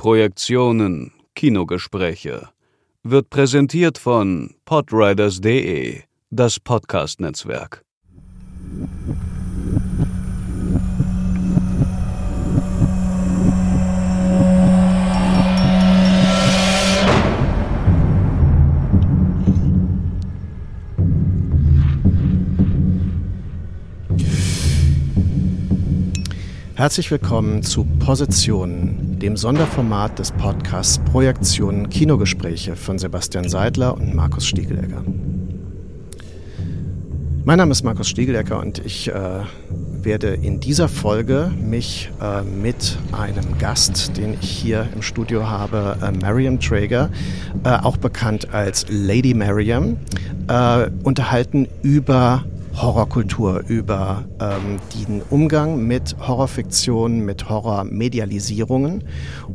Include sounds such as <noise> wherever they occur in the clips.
Projektionen Kinogespräche wird präsentiert von podriders.de, das Podcast-Netzwerk. Herzlich willkommen zu Positionen, dem Sonderformat des Podcasts Projektionen Kinogespräche von Sebastian Seidler und Markus Stiegelegger. Mein Name ist Markus Stiegelegger und ich äh, werde in dieser Folge mich äh, mit einem Gast, den ich hier im Studio habe, äh, Mariam Traeger, äh, auch bekannt als Lady Mariam, äh, unterhalten über Horrorkultur, über ähm, den Umgang mit Horrorfiktion, mit Horrormedialisierungen.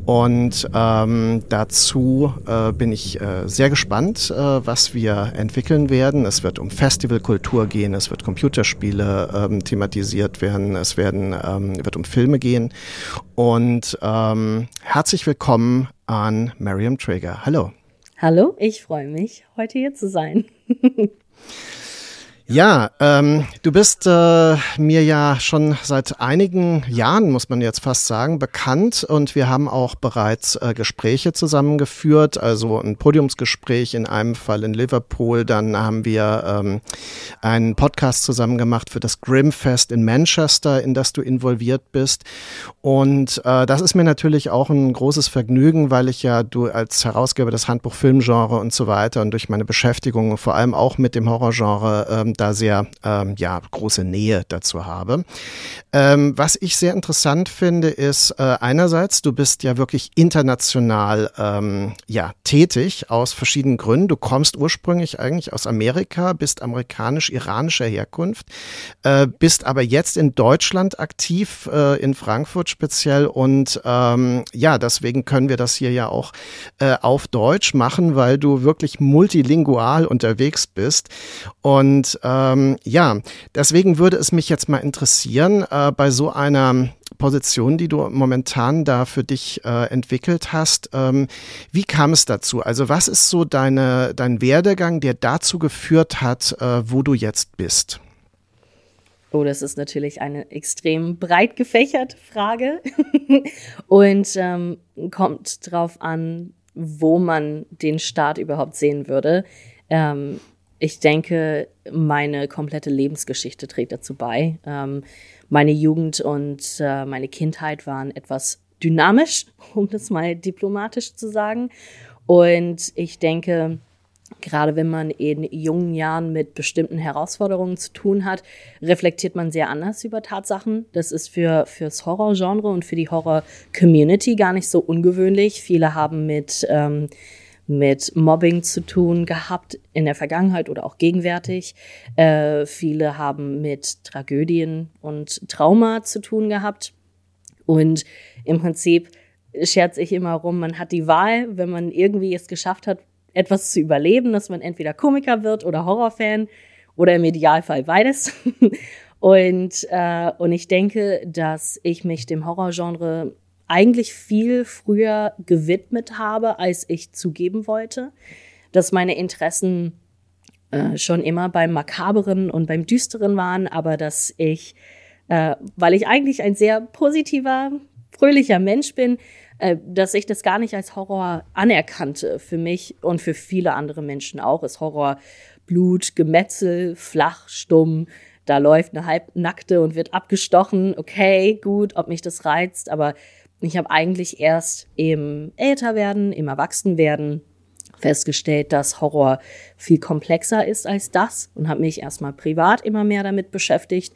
Und ähm, dazu äh, bin ich äh, sehr gespannt, äh, was wir entwickeln werden. Es wird um Festivalkultur gehen, es wird Computerspiele ähm, thematisiert werden, es werden, ähm, wird um Filme gehen. Und ähm, herzlich willkommen an Mariam Traeger. Hallo. Hallo, ich freue mich, heute hier zu sein. <laughs> Ja, ähm, du bist äh, mir ja schon seit einigen Jahren, muss man jetzt fast sagen, bekannt. Und wir haben auch bereits äh, Gespräche zusammengeführt, also ein Podiumsgespräch in einem Fall in Liverpool, dann haben wir ähm, einen Podcast zusammen gemacht für das Grimfest in Manchester, in das du involviert bist. Und äh, das ist mir natürlich auch ein großes Vergnügen, weil ich ja du als Herausgeber des Handbuch Filmgenre und so weiter und durch meine Beschäftigung vor allem auch mit dem Horrorgenre ähm, da sehr ähm, ja, große Nähe dazu habe. Ähm, was ich sehr interessant finde, ist äh, einerseits, du bist ja wirklich international ähm, ja, tätig aus verschiedenen Gründen. Du kommst ursprünglich eigentlich aus Amerika, bist amerikanisch-iranischer Herkunft, äh, bist aber jetzt in Deutschland aktiv, äh, in Frankfurt speziell. Und ähm, ja, deswegen können wir das hier ja auch äh, auf Deutsch machen, weil du wirklich multilingual unterwegs bist. Und ähm, ja, deswegen würde es mich jetzt mal interessieren, äh, bei so einer Position, die du momentan da für dich äh, entwickelt hast. Ähm, wie kam es dazu? Also was ist so deine, dein Werdegang, der dazu geführt hat, äh, wo du jetzt bist? Oh, das ist natürlich eine extrem breit gefächerte Frage <laughs> und ähm, kommt drauf an, wo man den Staat überhaupt sehen würde. Ähm, ich denke, meine komplette Lebensgeschichte trägt dazu bei. Ähm, meine Jugend und äh, meine Kindheit waren etwas dynamisch, <laughs> um das mal diplomatisch zu sagen. Und ich denke, gerade wenn man in jungen Jahren mit bestimmten Herausforderungen zu tun hat, reflektiert man sehr anders über Tatsachen. Das ist für fürs Horrorgenre und für die Horror-Community gar nicht so ungewöhnlich. Viele haben mit ähm, mit Mobbing zu tun gehabt in der Vergangenheit oder auch gegenwärtig. Äh, viele haben mit Tragödien und Trauma zu tun gehabt. Und im Prinzip scherze ich immer rum, man hat die Wahl, wenn man irgendwie es geschafft hat, etwas zu überleben, dass man entweder Komiker wird oder Horrorfan oder im Idealfall beides. <laughs> und, äh, und ich denke, dass ich mich dem Horrorgenre eigentlich viel früher gewidmet habe, als ich zugeben wollte, dass meine Interessen äh, schon immer beim Makaberen und beim Düsteren waren, aber dass ich, äh, weil ich eigentlich ein sehr positiver, fröhlicher Mensch bin, äh, dass ich das gar nicht als Horror anerkannte. Für mich und für viele andere Menschen auch ist Horror Blut, Gemetzel, flach, stumm. Da läuft eine halbnackte und wird abgestochen. Okay, gut, ob mich das reizt, aber ich habe eigentlich erst im Älterwerden, im Erwachsenwerden festgestellt, dass Horror viel komplexer ist als das und habe mich erstmal privat immer mehr damit beschäftigt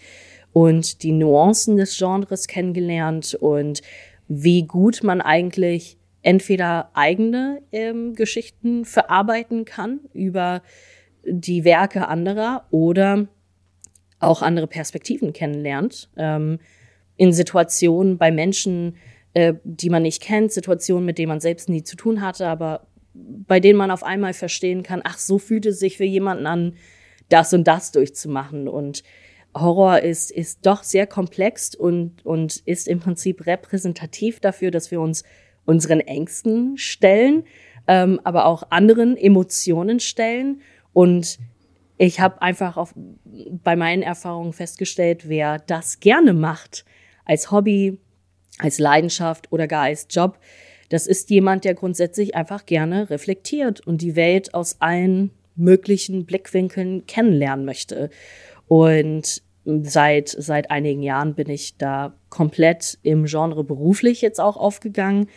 und die Nuancen des Genres kennengelernt und wie gut man eigentlich entweder eigene ähm, Geschichten verarbeiten kann über die Werke anderer oder auch andere Perspektiven kennenlernt. Ähm, in Situationen bei Menschen, äh, die man nicht kennt, Situationen, mit denen man selbst nie zu tun hatte, aber bei denen man auf einmal verstehen kann, ach, so fühlt es sich für jemanden an, das und das durchzumachen. Und Horror ist, ist doch sehr komplex und, und ist im Prinzip repräsentativ dafür, dass wir uns unseren Ängsten stellen, ähm, aber auch anderen Emotionen stellen. Und ich habe einfach auf, bei meinen Erfahrungen festgestellt, wer das gerne macht, als Hobby, als Leidenschaft oder gar als Job, das ist jemand, der grundsätzlich einfach gerne reflektiert und die Welt aus allen möglichen Blickwinkeln kennenlernen möchte. Und seit, seit einigen Jahren bin ich da komplett im Genre beruflich jetzt auch aufgegangen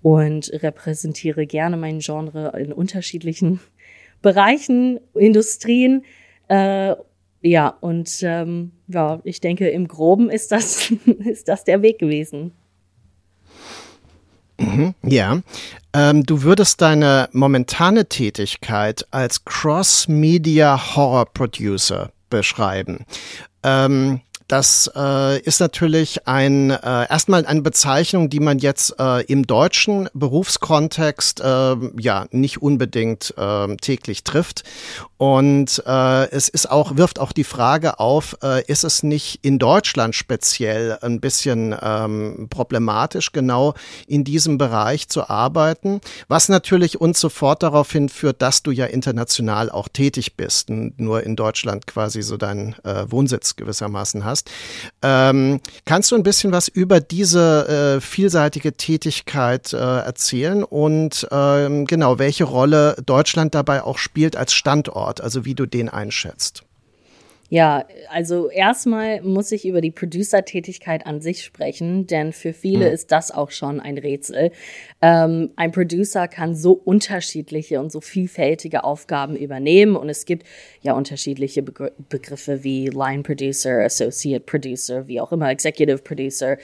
und repräsentiere gerne mein Genre in unterschiedlichen <laughs> Bereichen, Industrien. Äh, ja, und ähm, ja, ich denke, im Groben ist das, <laughs> ist das der Weg gewesen. Mhm, ja, ähm, du würdest deine momentane Tätigkeit als Cross-Media Horror Producer beschreiben. Ähm, das äh, ist natürlich ein äh, erstmal eine Bezeichnung, die man jetzt äh, im deutschen Berufskontext äh, ja nicht unbedingt äh, täglich trifft. Und äh, es ist auch, wirft auch die Frage auf, äh, ist es nicht in Deutschland speziell ein bisschen ähm, problematisch, genau in diesem Bereich zu arbeiten? Was natürlich uns sofort darauf hinführt, dass du ja international auch tätig bist, und nur in Deutschland quasi so deinen äh, Wohnsitz gewissermaßen hast. Ähm, kannst du ein bisschen was über diese äh, vielseitige Tätigkeit äh, erzählen und ähm, genau, welche Rolle Deutschland dabei auch spielt als Standort? Ort, also wie du den einschätzt. Ja, also erstmal muss ich über die Producer-Tätigkeit an sich sprechen, denn für viele mhm. ist das auch schon ein Rätsel. Ähm, ein Producer kann so unterschiedliche und so vielfältige Aufgaben übernehmen und es gibt ja unterschiedliche Begr Begriffe wie Line Producer, Associate Producer, wie auch immer, Executive Producer.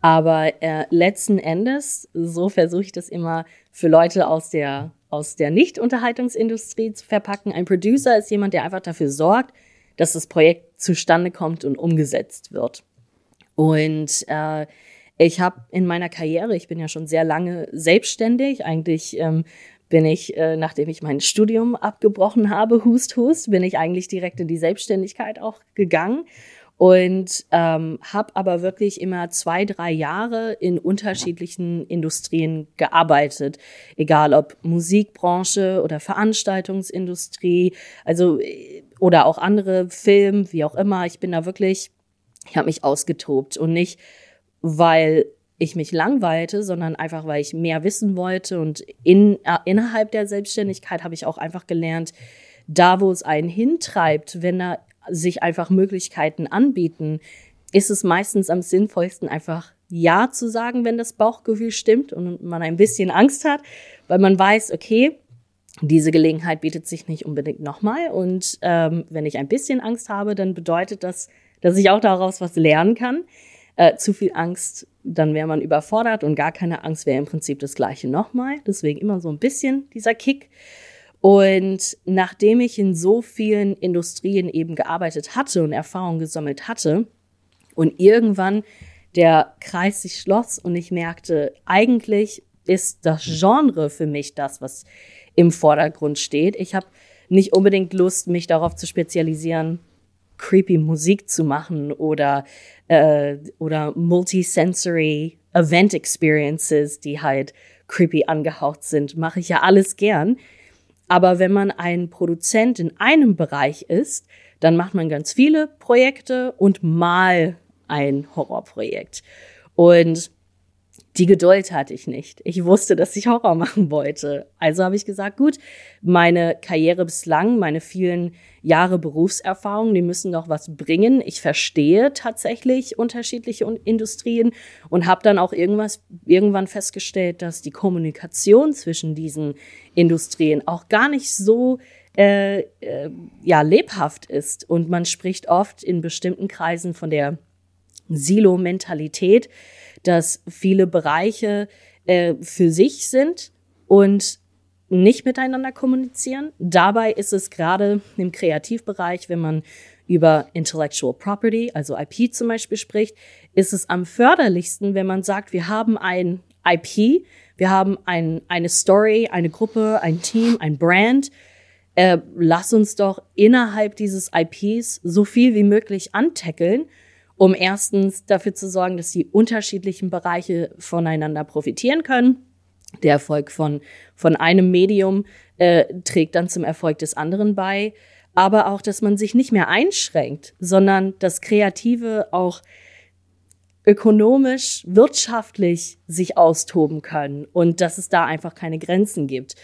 Aber äh, letzten Endes, so versuche ich das immer für Leute aus der aus der Nicht-Unterhaltungsindustrie zu verpacken. Ein Producer ist jemand, der einfach dafür sorgt, dass das Projekt zustande kommt und umgesetzt wird. Und äh, ich habe in meiner Karriere, ich bin ja schon sehr lange selbstständig, eigentlich ähm, bin ich, äh, nachdem ich mein Studium abgebrochen habe, hust, hust, bin ich eigentlich direkt in die Selbstständigkeit auch gegangen und ähm, habe aber wirklich immer zwei, drei Jahre in unterschiedlichen Industrien gearbeitet, egal ob Musikbranche oder Veranstaltungsindustrie, also äh, oder auch andere Film, wie auch immer. Ich bin da wirklich, ich habe mich ausgetobt und nicht, weil ich mich langweilte, sondern einfach, weil ich mehr wissen wollte und in, äh, innerhalb der Selbstständigkeit habe ich auch einfach gelernt, da wo es einen hintreibt, wenn da sich einfach Möglichkeiten anbieten, ist es meistens am sinnvollsten, einfach Ja zu sagen, wenn das Bauchgefühl stimmt und man ein bisschen Angst hat, weil man weiß, okay, diese Gelegenheit bietet sich nicht unbedingt nochmal. Und ähm, wenn ich ein bisschen Angst habe, dann bedeutet das, dass ich auch daraus was lernen kann. Äh, zu viel Angst, dann wäre man überfordert und gar keine Angst wäre im Prinzip das gleiche nochmal. Deswegen immer so ein bisschen dieser Kick. Und nachdem ich in so vielen Industrien eben gearbeitet hatte und Erfahrung gesammelt hatte und irgendwann der Kreis sich schloss und ich merkte, eigentlich ist das Genre für mich das, was im Vordergrund steht. Ich habe nicht unbedingt Lust, mich darauf zu spezialisieren, creepy Musik zu machen oder, äh, oder multisensory Event Experiences, die halt creepy angehaucht sind. Mache ich ja alles gern. Aber wenn man ein Produzent in einem Bereich ist, dann macht man ganz viele Projekte und mal ein Horrorprojekt. Und die Geduld hatte ich nicht. Ich wusste, dass ich Horror machen wollte. Also habe ich gesagt, gut, meine Karriere bislang, meine vielen Jahre Berufserfahrung, die müssen doch was bringen. Ich verstehe tatsächlich unterschiedliche Industrien und habe dann auch irgendwas irgendwann festgestellt, dass die Kommunikation zwischen diesen Industrien auch gar nicht so äh, äh, ja lebhaft ist und man spricht oft in bestimmten Kreisen von der Silo-Mentalität dass viele Bereiche äh, für sich sind und nicht miteinander kommunizieren. Dabei ist es gerade im Kreativbereich, wenn man über Intellectual Property, also IP zum Beispiel spricht, ist es am förderlichsten, wenn man sagt, wir haben ein IP, wir haben ein, eine Story, eine Gruppe, ein Team, ein Brand. Äh, lass uns doch innerhalb dieses IPs so viel wie möglich antackeln um erstens dafür zu sorgen, dass die unterschiedlichen Bereiche voneinander profitieren können Der Erfolg von, von einem Medium äh, trägt dann zum Erfolg des anderen bei. Aber auch, dass man sich nicht mehr einschränkt, sondern das Kreative auch ökonomisch, wirtschaftlich sich austoben können und dass es da einfach keine Grenzen gibt.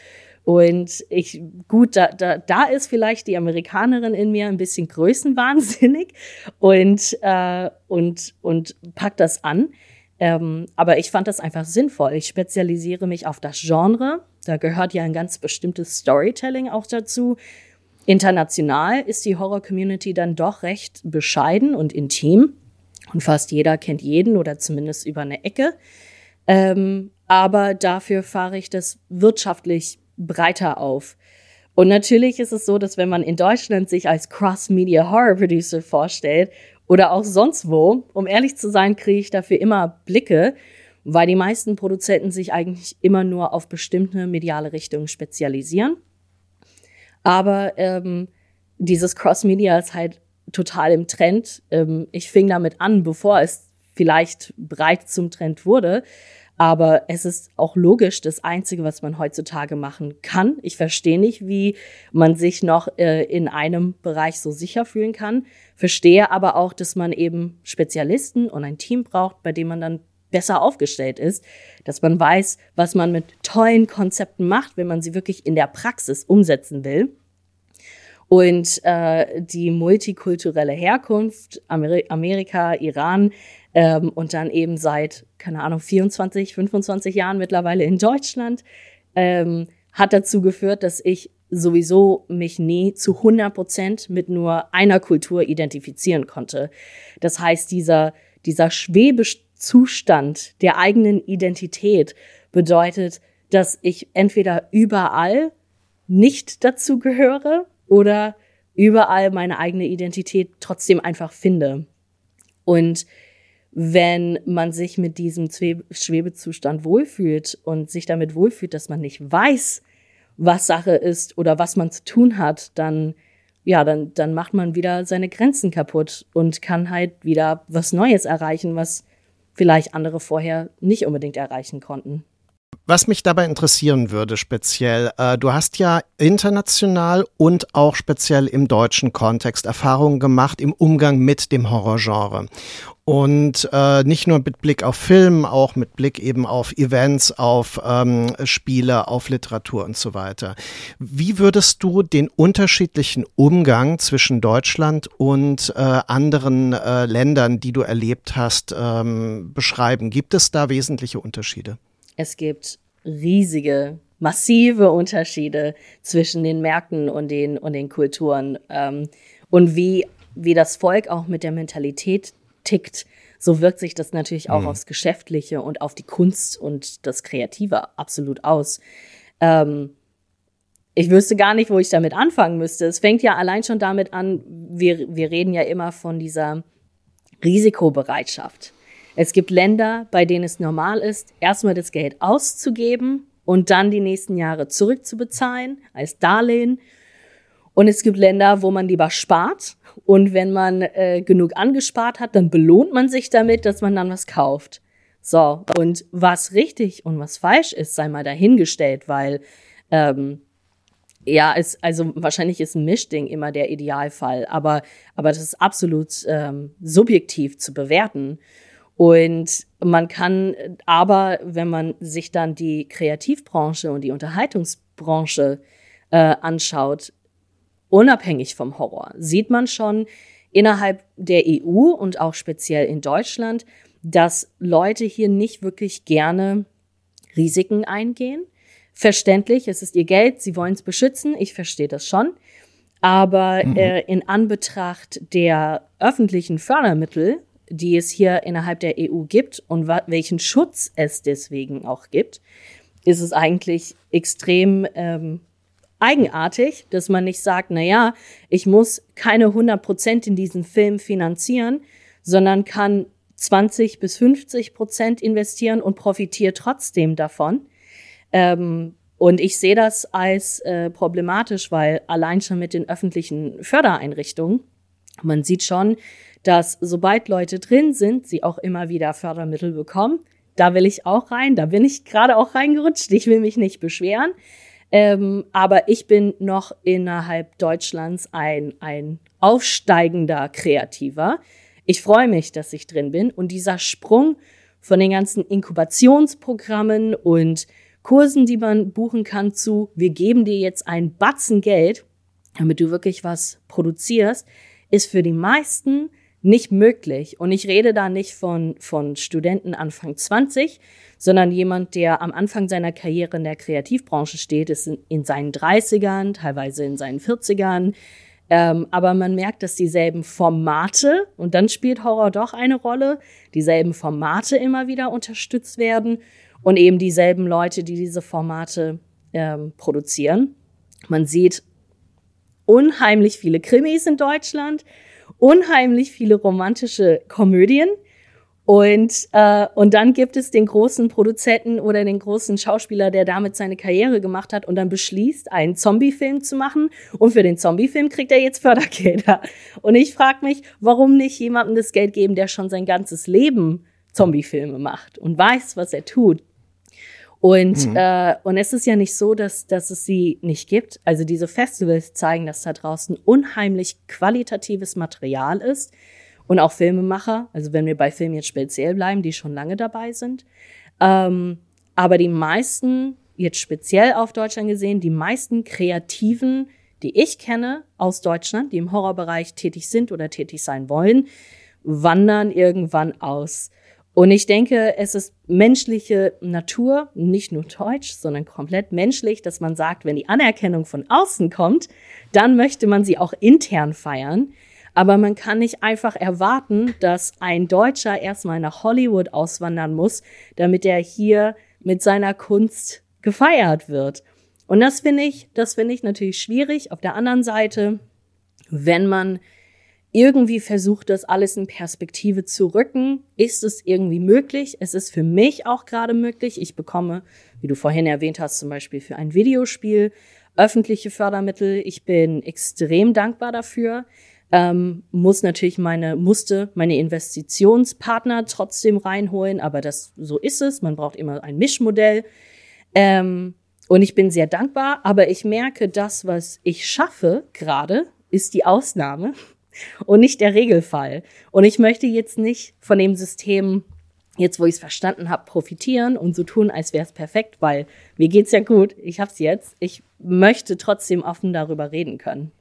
Und ich, gut, da, da, da ist vielleicht die Amerikanerin in mir ein bisschen größenwahnsinnig und, äh, und, und packt das an. Ähm, aber ich fand das einfach sinnvoll. Ich spezialisiere mich auf das Genre. Da gehört ja ein ganz bestimmtes Storytelling auch dazu. International ist die Horror-Community dann doch recht bescheiden und intim. Und fast jeder kennt jeden oder zumindest über eine Ecke. Ähm, aber dafür fahre ich das wirtschaftlich breiter auf. Und natürlich ist es so, dass wenn man in Deutschland sich als Cross-Media Horror Producer vorstellt oder auch sonst wo. Um ehrlich zu sein, kriege ich dafür immer Blicke, weil die meisten Produzenten sich eigentlich immer nur auf bestimmte mediale Richtungen spezialisieren. Aber ähm, dieses Cross-Media ist halt total im Trend. Ähm, ich fing damit an, bevor es vielleicht breit zum Trend wurde. Aber es ist auch logisch das Einzige, was man heutzutage machen kann. Ich verstehe nicht, wie man sich noch äh, in einem Bereich so sicher fühlen kann. Verstehe aber auch, dass man eben Spezialisten und ein Team braucht, bei dem man dann besser aufgestellt ist, dass man weiß, was man mit tollen Konzepten macht, wenn man sie wirklich in der Praxis umsetzen will. Und äh, die multikulturelle Herkunft, Ameri Amerika, Iran, ähm, und dann eben seit, keine Ahnung, 24, 25 Jahren mittlerweile in Deutschland, ähm, hat dazu geführt, dass ich sowieso mich nie zu 100 Prozent mit nur einer Kultur identifizieren konnte. Das heißt, dieser, dieser Schwebezustand der eigenen Identität bedeutet, dass ich entweder überall nicht dazu gehöre oder überall meine eigene Identität trotzdem einfach finde. Und wenn man sich mit diesem Schwebezustand wohlfühlt und sich damit wohlfühlt, dass man nicht weiß, was Sache ist oder was man zu tun hat, dann ja, dann, dann macht man wieder seine Grenzen kaputt und kann halt wieder was Neues erreichen, was vielleicht andere vorher nicht unbedingt erreichen konnten. Was mich dabei interessieren würde speziell, äh, du hast ja international und auch speziell im deutschen Kontext Erfahrungen gemacht im Umgang mit dem Horrorgenre. Und äh, nicht nur mit Blick auf Film, auch mit Blick eben auf Events, auf ähm, Spiele, auf Literatur und so weiter. Wie würdest du den unterschiedlichen Umgang zwischen Deutschland und äh, anderen äh, Ländern, die du erlebt hast, ähm, beschreiben? Gibt es da wesentliche Unterschiede? Es gibt riesige, massive Unterschiede zwischen den Märkten und den, und den Kulturen. Ähm, und wie, wie das Volk auch mit der Mentalität tickt, so wirkt sich das natürlich auch mhm. aufs Geschäftliche und auf die Kunst und das Kreative absolut aus. Ähm, ich wüsste gar nicht, wo ich damit anfangen müsste. Es fängt ja allein schon damit an, wir, wir reden ja immer von dieser Risikobereitschaft. Es gibt Länder, bei denen es normal ist, erstmal das Geld auszugeben und dann die nächsten Jahre zurückzubezahlen als Darlehen. Und es gibt Länder, wo man lieber spart und wenn man äh, genug angespart hat, dann belohnt man sich damit, dass man dann was kauft. So, und was richtig und was falsch ist, sei mal dahingestellt, weil ähm, ja, es, also wahrscheinlich ist ein Mischding immer der Idealfall, aber, aber das ist absolut ähm, subjektiv zu bewerten. Und man kann aber, wenn man sich dann die Kreativbranche und die Unterhaltungsbranche äh, anschaut, unabhängig vom Horror, sieht man schon innerhalb der EU und auch speziell in Deutschland, dass Leute hier nicht wirklich gerne Risiken eingehen. Verständlich, es ist ihr Geld, sie wollen es beschützen, ich verstehe das schon. Aber mhm. äh, in Anbetracht der öffentlichen Fördermittel, die es hier innerhalb der EU gibt und welchen Schutz es deswegen auch gibt, ist es eigentlich extrem ähm, eigenartig, dass man nicht sagt, na ja, ich muss keine 100 Prozent in diesen Film finanzieren, sondern kann 20 bis 50 Prozent investieren und profitiere trotzdem davon. Ähm, und ich sehe das als äh, problematisch, weil allein schon mit den öffentlichen Fördereinrichtungen, man sieht schon, dass sobald Leute drin sind, sie auch immer wieder Fördermittel bekommen, da will ich auch rein. Da bin ich gerade auch reingerutscht. Ich will mich nicht beschweren. Ähm, aber ich bin noch innerhalb Deutschlands ein, ein aufsteigender Kreativer. Ich freue mich, dass ich drin bin. Und dieser Sprung von den ganzen Inkubationsprogrammen und Kursen, die man buchen kann, zu, wir geben dir jetzt ein Batzen Geld, damit du wirklich was produzierst, ist für die meisten nicht möglich. Und ich rede da nicht von, von Studenten Anfang 20, sondern jemand, der am Anfang seiner Karriere in der Kreativbranche steht, ist in, in seinen 30ern, teilweise in seinen 40ern. Ähm, aber man merkt, dass dieselben Formate, und dann spielt Horror doch eine Rolle, dieselben Formate immer wieder unterstützt werden und eben dieselben Leute, die diese Formate ähm, produzieren. Man sieht unheimlich viele Krimis in Deutschland, unheimlich viele romantische Komödien. Und, äh, und dann gibt es den großen Produzenten oder den großen Schauspieler, der damit seine Karriere gemacht hat und dann beschließt, einen Zombie-Film zu machen. Und für den Zombie-Film kriegt er jetzt Fördergelder. Und ich frage mich, warum nicht jemandem das Geld geben, der schon sein ganzes Leben Zombie-Filme macht und weiß, was er tut. Und, mhm. äh, und es ist ja nicht so, dass, dass es sie nicht gibt. Also diese Festivals zeigen, dass da draußen unheimlich qualitatives Material ist und auch Filmemacher, also wenn wir bei Filmen jetzt speziell bleiben, die schon lange dabei sind. Ähm, aber die meisten, jetzt speziell auf Deutschland gesehen, die meisten Kreativen, die ich kenne aus Deutschland, die im Horrorbereich tätig sind oder tätig sein wollen, wandern irgendwann aus. Und ich denke, es ist menschliche Natur, nicht nur deutsch, sondern komplett menschlich, dass man sagt, wenn die Anerkennung von außen kommt, dann möchte man sie auch intern feiern. Aber man kann nicht einfach erwarten, dass ein Deutscher erstmal nach Hollywood auswandern muss, damit er hier mit seiner Kunst gefeiert wird. Und das finde ich, das finde ich natürlich schwierig. Auf der anderen Seite, wenn man irgendwie versucht, das alles in Perspektive zu rücken. Ist es irgendwie möglich? Es ist für mich auch gerade möglich. Ich bekomme, wie du vorhin erwähnt hast, zum Beispiel für ein Videospiel öffentliche Fördermittel. Ich bin extrem dankbar dafür. Ähm, muss natürlich meine, musste meine Investitionspartner trotzdem reinholen, aber das, so ist es. Man braucht immer ein Mischmodell. Ähm, und ich bin sehr dankbar, aber ich merke, das, was ich schaffe gerade, ist die Ausnahme und nicht der Regelfall. Und ich möchte jetzt nicht von dem System, jetzt wo ich es verstanden habe, profitieren und so tun, als wäre es perfekt, weil mir geht's ja gut, ich hab's jetzt. Ich möchte trotzdem offen darüber reden können.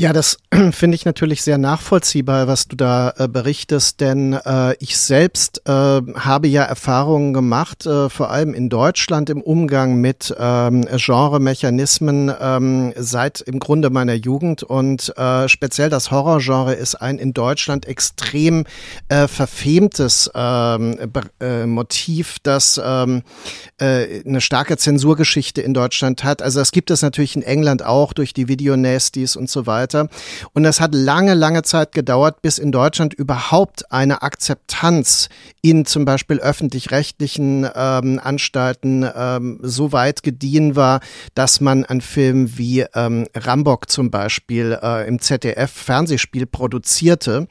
Ja, das <clears throat> finde ich natürlich sehr nachvollziehbar, was du da äh, berichtest, denn äh, ich selbst äh, habe ja Erfahrungen gemacht, äh, vor allem in Deutschland im Umgang mit ähm, Genremechanismen ähm, seit im Grunde meiner Jugend und äh, speziell das Horrorgenre ist ein in Deutschland extrem äh, verfemtes ähm, äh, Motiv, das ähm, äh, eine starke Zensurgeschichte in Deutschland hat. Also das gibt es natürlich in England auch durch die Videonasties und so weiter weiter. Und es hat lange, lange Zeit gedauert, bis in Deutschland überhaupt eine Akzeptanz in zum Beispiel öffentlich-rechtlichen ähm, Anstalten ähm, so weit gediehen war, dass man einen Film wie ähm, Rambock zum Beispiel äh, im ZDF-Fernsehspiel produzierte.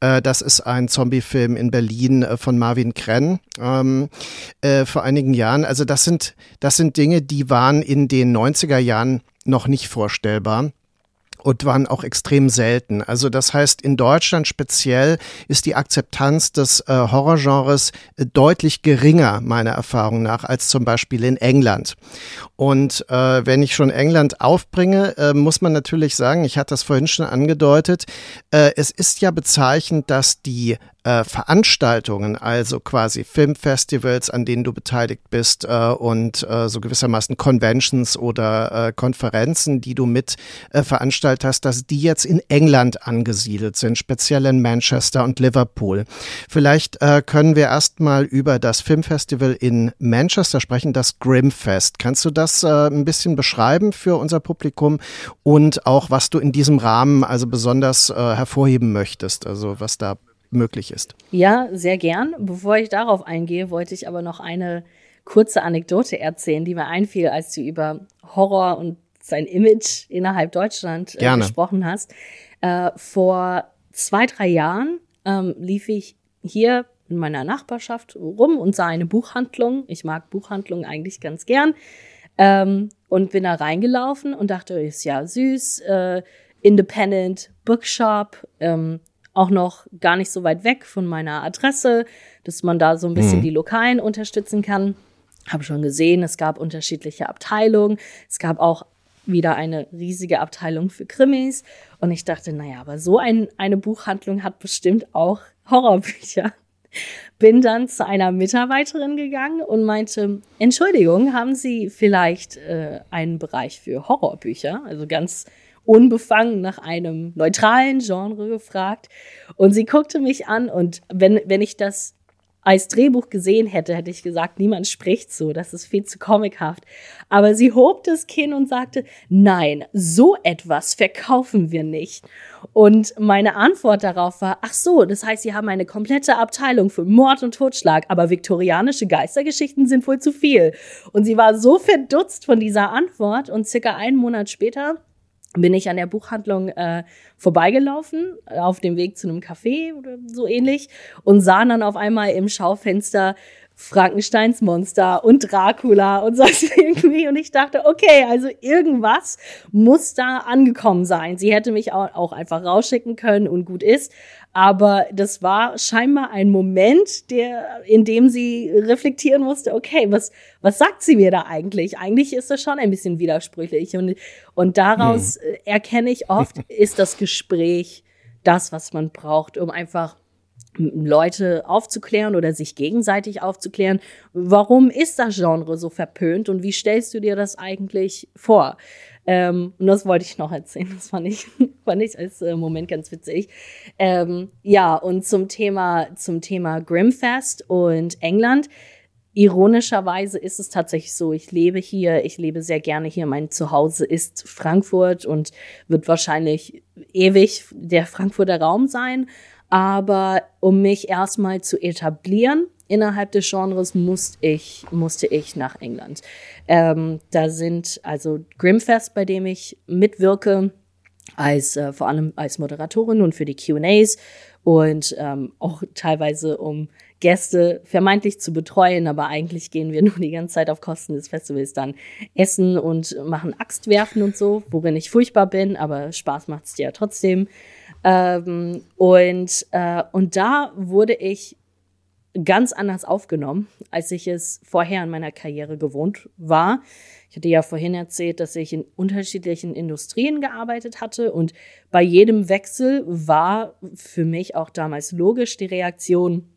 Äh, das ist ein Zombie-Film in Berlin äh, von Marvin Krenn ähm, äh, vor einigen Jahren. Also das sind, das sind Dinge, die waren in den 90er Jahren noch nicht vorstellbar und waren auch extrem selten. Also das heißt, in Deutschland speziell ist die Akzeptanz des äh, Horrorgenres äh, deutlich geringer, meiner Erfahrung nach, als zum Beispiel in England. Und äh, wenn ich schon England aufbringe, äh, muss man natürlich sagen, ich hatte das vorhin schon angedeutet, äh, es ist ja bezeichnend, dass die äh, Veranstaltungen, also quasi Filmfestivals, an denen du beteiligt bist äh, und äh, so gewissermaßen Conventions oder äh, Konferenzen, die du mit äh, veranstaltet hast, dass die jetzt in England angesiedelt sind, speziell in Manchester und Liverpool. Vielleicht äh, können wir erstmal über das Filmfestival in Manchester sprechen, das Grimfest. Kannst du das ein bisschen beschreiben für unser Publikum und auch was du in diesem Rahmen also besonders hervorheben möchtest, also was da möglich ist. Ja, sehr gern. Bevor ich darauf eingehe, wollte ich aber noch eine kurze Anekdote erzählen, die mir einfiel, als du über Horror und sein Image innerhalb Deutschland äh, gesprochen hast. Äh, vor zwei, drei Jahren ähm, lief ich hier in meiner Nachbarschaft rum und sah eine Buchhandlung. Ich mag Buchhandlungen eigentlich ganz gern. Ähm, und bin da reingelaufen und dachte, ist ja süß, äh, Independent Bookshop, ähm, auch noch gar nicht so weit weg von meiner Adresse, dass man da so ein bisschen mhm. die Lokalen unterstützen kann. Habe schon gesehen, es gab unterschiedliche Abteilungen. Es gab auch wieder eine riesige Abteilung für Krimis. Und ich dachte, naja, aber so ein, eine Buchhandlung hat bestimmt auch Horrorbücher. <laughs> Bin dann zu einer Mitarbeiterin gegangen und meinte, Entschuldigung, haben Sie vielleicht äh, einen Bereich für Horrorbücher? Also ganz unbefangen nach einem neutralen Genre gefragt. Und sie guckte mich an und wenn, wenn ich das als Drehbuch gesehen hätte, hätte ich gesagt, niemand spricht so, das ist viel zu comichaft. Aber sie hob das Kinn und sagte, nein, so etwas verkaufen wir nicht. Und meine Antwort darauf war, ach so, das heißt, sie haben eine komplette Abteilung für Mord und Totschlag, aber viktorianische Geistergeschichten sind wohl zu viel. Und sie war so verdutzt von dieser Antwort und circa einen Monat später bin ich an der Buchhandlung äh, vorbeigelaufen, auf dem Weg zu einem Café oder so ähnlich, und sah dann auf einmal im Schaufenster Frankensteins Monster und Dracula und so <laughs> irgendwie. Und ich dachte, okay, also irgendwas muss da angekommen sein. Sie hätte mich auch, einfach rausschicken können und gut ist. Aber das war scheinbar ein Moment, der, in dem sie reflektieren musste, okay, was, was sagt sie mir da eigentlich? Eigentlich ist das schon ein bisschen widersprüchlich. Und, und daraus hm. erkenne ich oft, <laughs> ist das Gespräch das, was man braucht, um einfach Leute aufzuklären oder sich gegenseitig aufzuklären, warum ist das Genre so verpönt und wie stellst du dir das eigentlich vor? Ähm, und das wollte ich noch erzählen. Das fand ich, <laughs> fand ich als äh, Moment ganz witzig. Ähm, ja, und zum Thema, zum Thema Grimfest und England. Ironischerweise ist es tatsächlich so, ich lebe hier, ich lebe sehr gerne hier. Mein Zuhause ist Frankfurt und wird wahrscheinlich ewig der Frankfurter Raum sein. Aber um mich erstmal zu etablieren innerhalb des Genres, musste ich, musste ich nach England. Ähm, da sind also Grimfest, bei dem ich mitwirke, als äh, vor allem als Moderatorin und für die QAs und ähm, auch teilweise um Gäste vermeintlich zu betreuen, aber eigentlich gehen wir <laughs> nur die ganze Zeit auf Kosten des Festivals dann essen und machen Axtwerfen und so, worin ich furchtbar bin, aber Spaß macht's dir ja trotzdem. Ähm, und, äh, und da wurde ich ganz anders aufgenommen, als ich es vorher in meiner Karriere gewohnt war. Ich hatte ja vorhin erzählt, dass ich in unterschiedlichen Industrien gearbeitet hatte und bei jedem Wechsel war für mich auch damals logisch die Reaktion,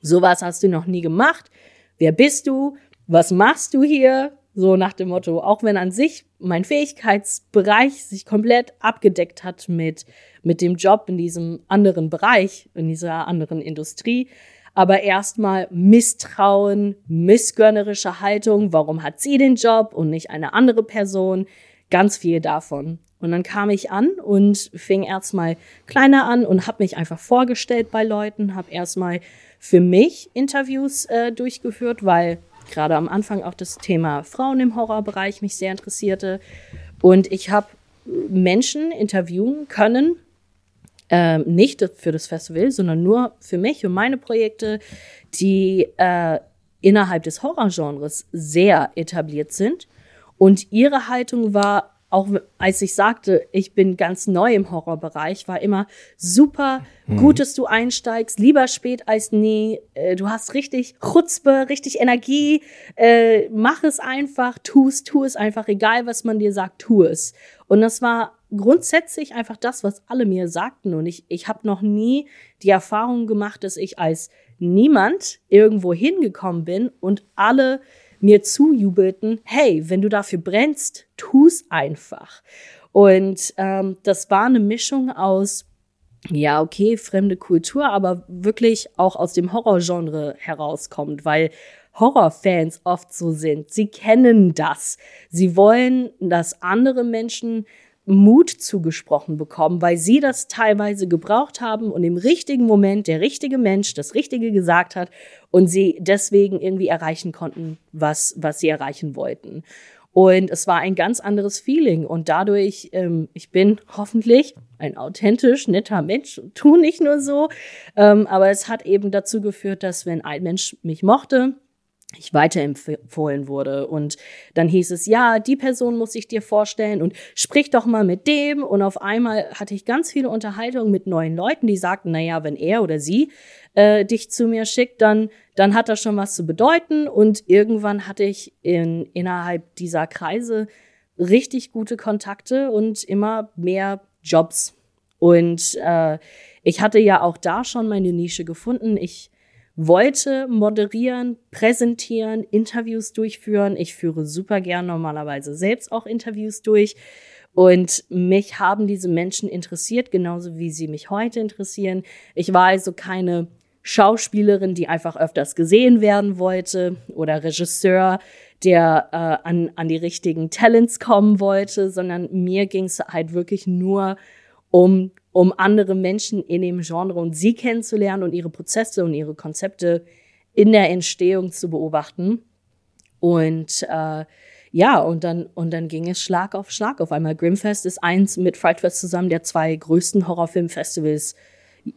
sowas hast du noch nie gemacht. Wer bist du? Was machst du hier? So nach dem Motto, auch wenn an sich mein Fähigkeitsbereich sich komplett abgedeckt hat mit, mit dem Job in diesem anderen Bereich, in dieser anderen Industrie, aber erstmal Misstrauen, missgönnerische Haltung, warum hat sie den Job und nicht eine andere Person, ganz viel davon. Und dann kam ich an und fing erstmal kleiner an und habe mich einfach vorgestellt bei Leuten, habe erstmal für mich Interviews äh, durchgeführt, weil gerade am Anfang auch das Thema Frauen im Horrorbereich mich sehr interessierte. Und ich habe Menschen interviewen können, äh, nicht für das Festival, sondern nur für mich und meine Projekte, die äh, innerhalb des Horrorgenres sehr etabliert sind. Und ihre Haltung war, auch als ich sagte, ich bin ganz neu im Horrorbereich, war immer super mhm. gut, dass du einsteigst, lieber spät als nie. Äh, du hast richtig Chutzpe, richtig Energie. Äh, mach es einfach, tu es, tu es einfach, egal was man dir sagt, tu es. Und das war grundsätzlich einfach das, was alle mir sagten. Und ich, ich habe noch nie die Erfahrung gemacht, dass ich als niemand irgendwo hingekommen bin und alle mir zujubelten, hey, wenn du dafür brennst, tu's einfach. Und ähm, das war eine Mischung aus, ja, okay, fremde Kultur, aber wirklich auch aus dem Horrorgenre herauskommt, weil Horrorfans oft so sind. Sie kennen das. Sie wollen, dass andere Menschen Mut zugesprochen bekommen, weil sie das teilweise gebraucht haben und im richtigen Moment der richtige Mensch das Richtige gesagt hat und sie deswegen irgendwie erreichen konnten, was, was sie erreichen wollten. Und es war ein ganz anderes Feeling. Und dadurch, ähm, ich bin hoffentlich ein authentisch, netter Mensch tu nicht nur so. Ähm, aber es hat eben dazu geführt, dass wenn ein Mensch mich mochte, ich weiterempfohlen wurde. Und dann hieß es, ja, die Person muss ich dir vorstellen und sprich doch mal mit dem. Und auf einmal hatte ich ganz viele Unterhaltungen mit neuen Leuten, die sagten, na ja, wenn er oder sie äh, dich zu mir schickt, dann, dann hat das schon was zu bedeuten. Und irgendwann hatte ich in, innerhalb dieser Kreise richtig gute Kontakte und immer mehr Jobs. Und äh, ich hatte ja auch da schon meine Nische gefunden. Ich wollte moderieren, präsentieren, Interviews durchführen. Ich führe super gern normalerweise selbst auch Interviews durch. Und mich haben diese Menschen interessiert, genauso wie sie mich heute interessieren. Ich war also keine Schauspielerin, die einfach öfters gesehen werden wollte oder Regisseur, der äh, an, an die richtigen Talents kommen wollte, sondern mir ging es halt wirklich nur um, um andere Menschen in dem Genre und sie kennenzulernen und ihre Prozesse und ihre Konzepte in der Entstehung zu beobachten. Und äh, ja, und dann, und dann ging es Schlag auf Schlag. Auf einmal Grimfest ist eins mit Frightfest zusammen der zwei größten Horrorfilmfestivals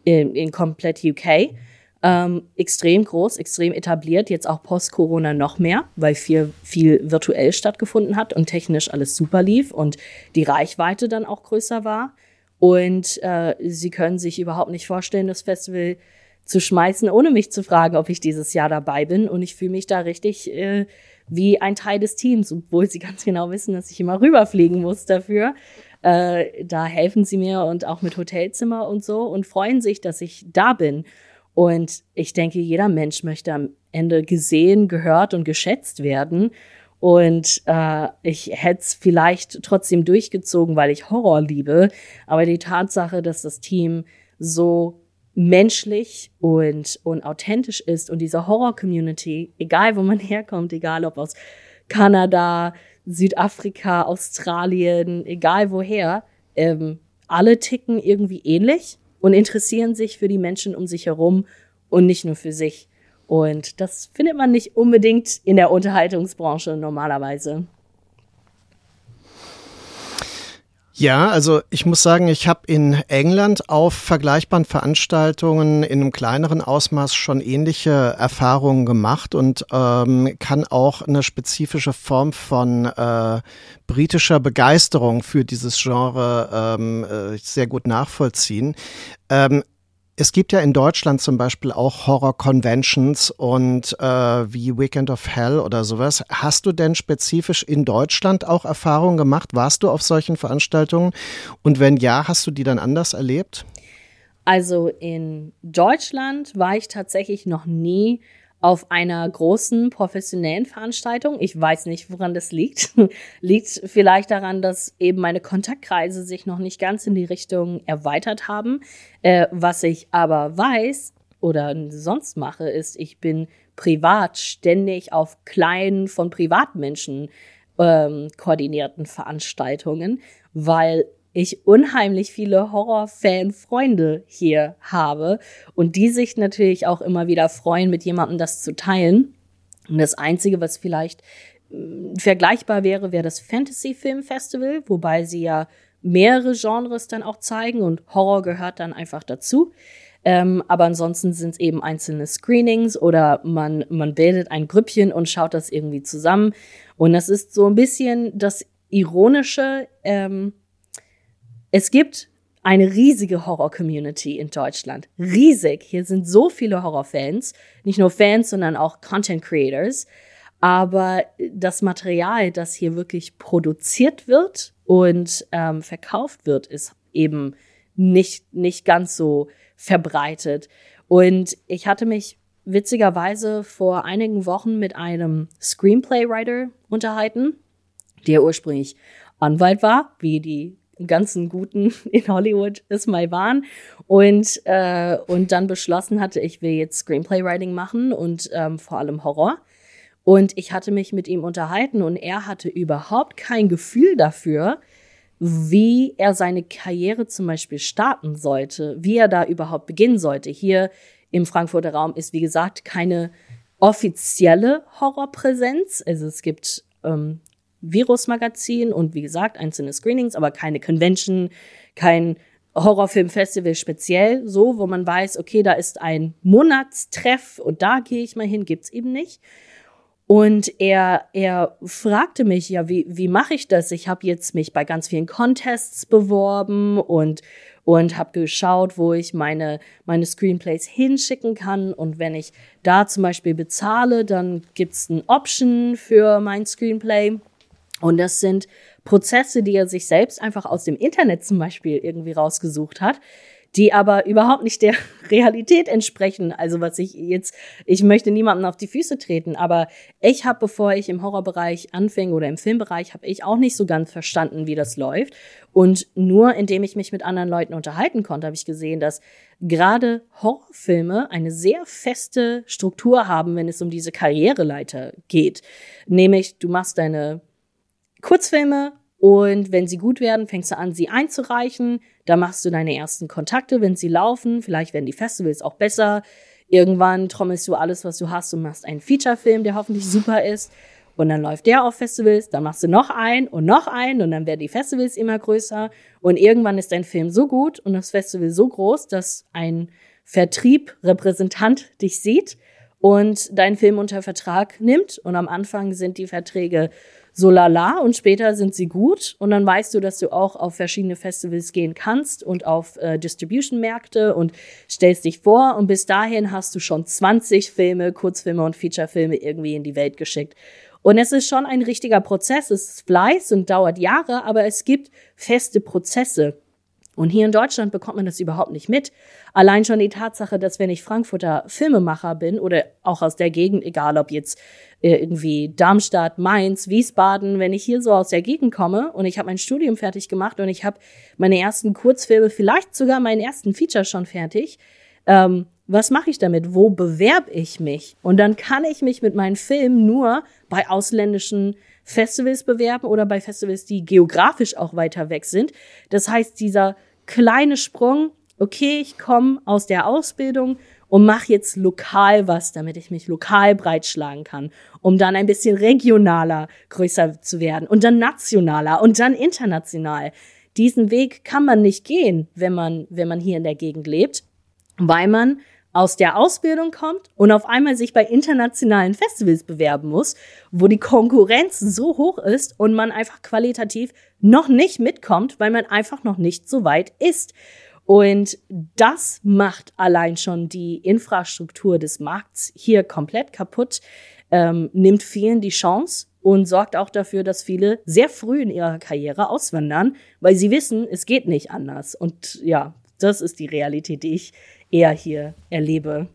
in, in komplett UK. Ähm, extrem groß, extrem etabliert, jetzt auch post-Corona noch mehr, weil viel, viel virtuell stattgefunden hat und technisch alles super lief und die Reichweite dann auch größer war. Und äh, sie können sich überhaupt nicht vorstellen, das Festival zu schmeißen, ohne mich zu fragen, ob ich dieses Jahr dabei bin. Und ich fühle mich da richtig äh, wie ein Teil des Teams, obwohl sie <laughs> ganz genau wissen, dass ich immer rüberfliegen muss dafür. Äh, da helfen sie mir und auch mit Hotelzimmer und so und freuen sich, dass ich da bin. Und ich denke, jeder Mensch möchte am Ende gesehen, gehört und geschätzt werden. Und äh, ich hätte es vielleicht trotzdem durchgezogen, weil ich Horror liebe. Aber die Tatsache, dass das Team so menschlich und, und authentisch ist und diese Horror-Community, egal wo man <laughs> herkommt, egal ob aus Kanada, Südafrika, Australien, egal woher, ähm, alle ticken irgendwie ähnlich und interessieren sich für die Menschen um sich herum und nicht nur für sich. Und das findet man nicht unbedingt in der Unterhaltungsbranche normalerweise. Ja, also ich muss sagen, ich habe in England auf vergleichbaren Veranstaltungen in einem kleineren Ausmaß schon ähnliche Erfahrungen gemacht und ähm, kann auch eine spezifische Form von äh, britischer Begeisterung für dieses Genre ähm, äh, sehr gut nachvollziehen. Ähm, es gibt ja in Deutschland zum Beispiel auch Horror-Conventions und äh, wie Weekend of Hell oder sowas. Hast du denn spezifisch in Deutschland auch Erfahrungen gemacht? Warst du auf solchen Veranstaltungen? Und wenn ja, hast du die dann anders erlebt? Also in Deutschland war ich tatsächlich noch nie auf einer großen professionellen Veranstaltung. Ich weiß nicht, woran das liegt. <laughs> liegt vielleicht daran, dass eben meine Kontaktkreise sich noch nicht ganz in die Richtung erweitert haben. Äh, was ich aber weiß oder sonst mache, ist, ich bin privat ständig auf kleinen von Privatmenschen ähm, koordinierten Veranstaltungen, weil ich unheimlich viele Horrorfan-Freunde hier habe und die sich natürlich auch immer wieder freuen, mit jemandem das zu teilen. Und das Einzige, was vielleicht äh, vergleichbar wäre, wäre das Fantasy Film Festival, wobei sie ja mehrere Genres dann auch zeigen und Horror gehört dann einfach dazu. Ähm, aber ansonsten sind es eben einzelne Screenings oder man, man bildet ein Grüppchen und schaut das irgendwie zusammen. Und das ist so ein bisschen das Ironische, ähm, es gibt eine riesige Horror-Community in Deutschland. Riesig. Hier sind so viele Horrorfans. Nicht nur Fans, sondern auch Content Creators. Aber das Material, das hier wirklich produziert wird und ähm, verkauft wird, ist eben nicht, nicht ganz so verbreitet. Und ich hatte mich witzigerweise vor einigen Wochen mit einem Screenplay-Writer unterhalten, der ursprünglich Anwalt war, wie die ganzen Guten <laughs> in Hollywood es mal waren und, äh, und dann beschlossen hatte, ich will jetzt Screenplay-Writing machen und ähm, vor allem Horror. Und ich hatte mich mit ihm unterhalten und er hatte überhaupt kein Gefühl dafür, wie er seine Karriere zum Beispiel starten sollte, wie er da überhaupt beginnen sollte. Hier im Frankfurter Raum ist, wie gesagt, keine offizielle Horrorpräsenz. Also es gibt ähm, Virus-Magazin und wie gesagt einzelne Screenings, aber keine Convention, kein Horrorfilmfestival speziell, so, wo man weiß, okay, da ist ein Monatstreff und da gehe ich mal hin, gibt's eben nicht. Und er, er fragte mich, ja, wie, wie mache ich das? Ich habe jetzt mich bei ganz vielen Contests beworben und, und habe geschaut, wo ich meine, meine Screenplays hinschicken kann. Und wenn ich da zum Beispiel bezahle, dann gibt's ein Option für mein Screenplay. Und das sind Prozesse, die er sich selbst einfach aus dem Internet zum Beispiel irgendwie rausgesucht hat, die aber überhaupt nicht der <laughs> Realität entsprechen. Also was ich jetzt, ich möchte niemandem auf die Füße treten, aber ich habe, bevor ich im Horrorbereich anfing oder im Filmbereich, habe ich auch nicht so ganz verstanden, wie das läuft. Und nur indem ich mich mit anderen Leuten unterhalten konnte, habe ich gesehen, dass gerade Horrorfilme eine sehr feste Struktur haben, wenn es um diese Karriereleiter geht. Nämlich, du machst deine Kurzfilme und wenn sie gut werden, fängst du an, sie einzureichen. Da machst du deine ersten Kontakte, wenn sie laufen. Vielleicht werden die Festivals auch besser. Irgendwann trommelst du alles, was du hast und machst einen Featurefilm, der hoffentlich super ist. Und dann läuft der auf Festivals, dann machst du noch einen und noch einen und dann werden die Festivals immer größer. Und irgendwann ist dein Film so gut und das Festival so groß, dass ein Vertrieb, Repräsentant dich sieht und deinen Film unter Vertrag nimmt. Und am Anfang sind die Verträge so lala und später sind sie gut und dann weißt du, dass du auch auf verschiedene Festivals gehen kannst und auf äh, Distribution-Märkte und stellst dich vor und bis dahin hast du schon 20 Filme, Kurzfilme und Featurefilme irgendwie in die Welt geschickt. Und es ist schon ein richtiger Prozess, es ist Fleiß und dauert Jahre, aber es gibt feste Prozesse. Und hier in Deutschland bekommt man das überhaupt nicht mit. Allein schon die Tatsache, dass wenn ich Frankfurter Filmemacher bin oder auch aus der Gegend, egal ob jetzt äh, irgendwie Darmstadt, Mainz, Wiesbaden, wenn ich hier so aus der Gegend komme und ich habe mein Studium fertig gemacht und ich habe meine ersten Kurzfilme, vielleicht sogar meinen ersten Feature schon fertig, ähm, was mache ich damit? Wo bewerbe ich mich? Und dann kann ich mich mit meinem Film nur bei ausländischen Festivals bewerben oder bei Festivals, die geografisch auch weiter weg sind. Das heißt, dieser kleine Sprung, okay, ich komme aus der Ausbildung und mache jetzt lokal was, damit ich mich lokal breitschlagen kann, um dann ein bisschen regionaler größer zu werden und dann nationaler und dann international. Diesen Weg kann man nicht gehen, wenn man, wenn man hier in der Gegend lebt, weil man aus der Ausbildung kommt und auf einmal sich bei internationalen Festivals bewerben muss, wo die Konkurrenz so hoch ist und man einfach qualitativ noch nicht mitkommt, weil man einfach noch nicht so weit ist. Und das macht allein schon die Infrastruktur des Markts hier komplett kaputt, ähm, nimmt vielen die Chance und sorgt auch dafür, dass viele sehr früh in ihrer Karriere auswandern, weil sie wissen, es geht nicht anders. Und ja, das ist die Realität, die ich eher hier erlebe.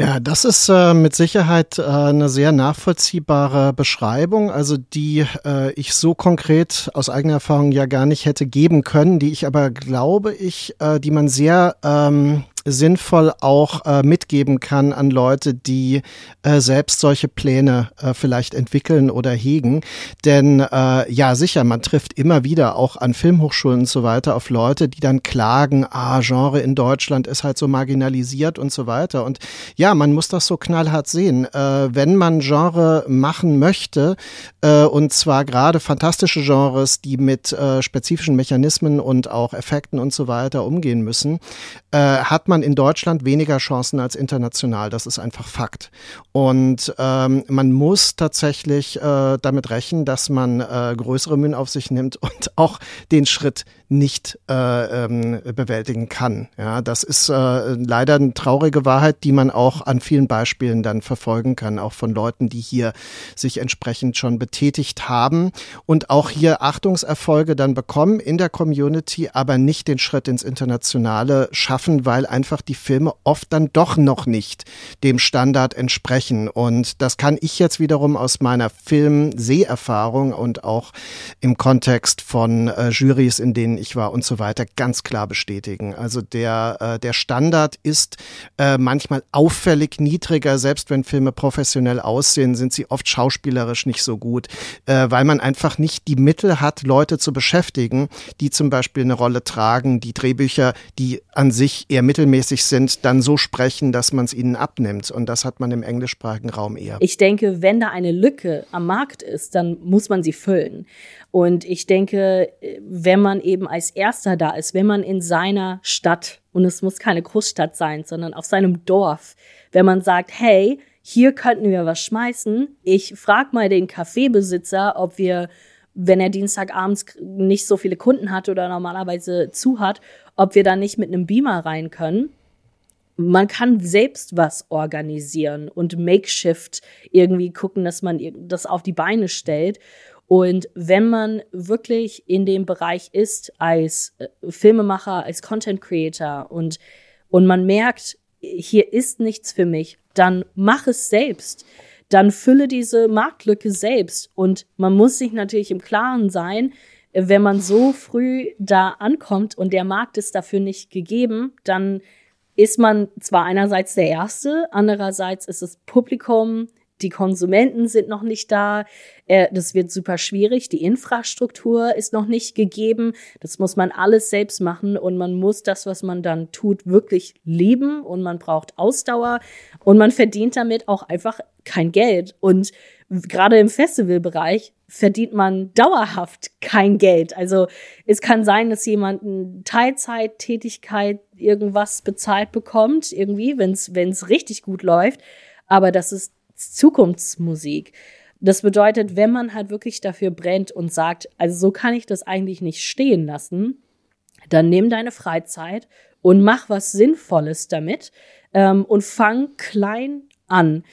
Ja, das ist äh, mit Sicherheit äh, eine sehr nachvollziehbare Beschreibung, also die äh, ich so konkret aus eigener Erfahrung ja gar nicht hätte geben können, die ich aber glaube ich, äh, die man sehr ähm, sinnvoll auch äh, mitgeben kann an Leute, die äh, selbst solche Pläne äh, vielleicht entwickeln oder hegen. Denn äh, ja, sicher, man trifft immer wieder auch an Filmhochschulen und so weiter auf Leute, die dann klagen, ah, Genre in Deutschland ist halt so marginalisiert und so weiter. Und ja, man muss das so knallhart sehen. Äh, wenn man Genre machen möchte, äh, und zwar gerade fantastische Genres, die mit äh, spezifischen Mechanismen und auch Effekten und so weiter umgehen müssen, äh, hat man in Deutschland weniger Chancen als international. Das ist einfach Fakt. Und ähm, man muss tatsächlich äh, damit rechnen, dass man äh, größere Mühen auf sich nimmt und <laughs> auch den Schritt nicht äh, ähm, bewältigen kann. Ja, das ist äh, leider eine traurige Wahrheit, die man auch an vielen Beispielen dann verfolgen kann, auch von Leuten, die hier sich entsprechend schon betätigt haben und auch hier Achtungserfolge dann bekommen in der Community, aber nicht den Schritt ins Internationale schaffen, weil einfach die Filme oft dann doch noch nicht dem Standard entsprechen. Und das kann ich jetzt wiederum aus meiner Film-Seherfahrung und auch im Kontext von äh, Jurys, in denen ich war und so weiter, ganz klar bestätigen. Also der, äh, der Standard ist äh, manchmal auffällig niedriger, selbst wenn Filme professionell aussehen, sind sie oft schauspielerisch nicht so gut, äh, weil man einfach nicht die Mittel hat, Leute zu beschäftigen, die zum Beispiel eine Rolle tragen, die Drehbücher, die an sich eher mittelmäßig sind, dann so sprechen, dass man es ihnen abnimmt. Und das hat man im englischsprachigen Raum eher. Ich denke, wenn da eine Lücke am Markt ist, dann muss man sie füllen. Und ich denke, wenn man eben als Erster da ist, wenn man in seiner Stadt, und es muss keine Großstadt sein, sondern auf seinem Dorf, wenn man sagt, hey, hier könnten wir was schmeißen. Ich frag mal den Kaffeebesitzer, ob wir, wenn er Dienstagabends nicht so viele Kunden hat oder normalerweise zu hat, ob wir da nicht mit einem Beamer rein können. Man kann selbst was organisieren und Makeshift irgendwie gucken, dass man das auf die Beine stellt. Und wenn man wirklich in dem Bereich ist als äh, Filmemacher, als Content Creator und, und man merkt, hier ist nichts für mich, dann mach es selbst. Dann fülle diese Marktlücke selbst. Und man muss sich natürlich im Klaren sein, wenn man so früh da ankommt und der Markt ist dafür nicht gegeben, dann ist man zwar einerseits der Erste, andererseits ist das Publikum die Konsumenten sind noch nicht da. Äh, das wird super schwierig. Die Infrastruktur ist noch nicht gegeben. Das muss man alles selbst machen und man muss das, was man dann tut, wirklich lieben und man braucht Ausdauer und man verdient damit auch einfach kein Geld. Und gerade im Festivalbereich verdient man dauerhaft kein Geld. Also es kann sein, dass jemand eine Teilzeittätigkeit irgendwas bezahlt bekommt, irgendwie, wenn es richtig gut läuft. Aber das ist Zukunftsmusik. Das bedeutet, wenn man halt wirklich dafür brennt und sagt, also so kann ich das eigentlich nicht stehen lassen, dann nimm deine Freizeit und mach was Sinnvolles damit ähm, und fang klein an.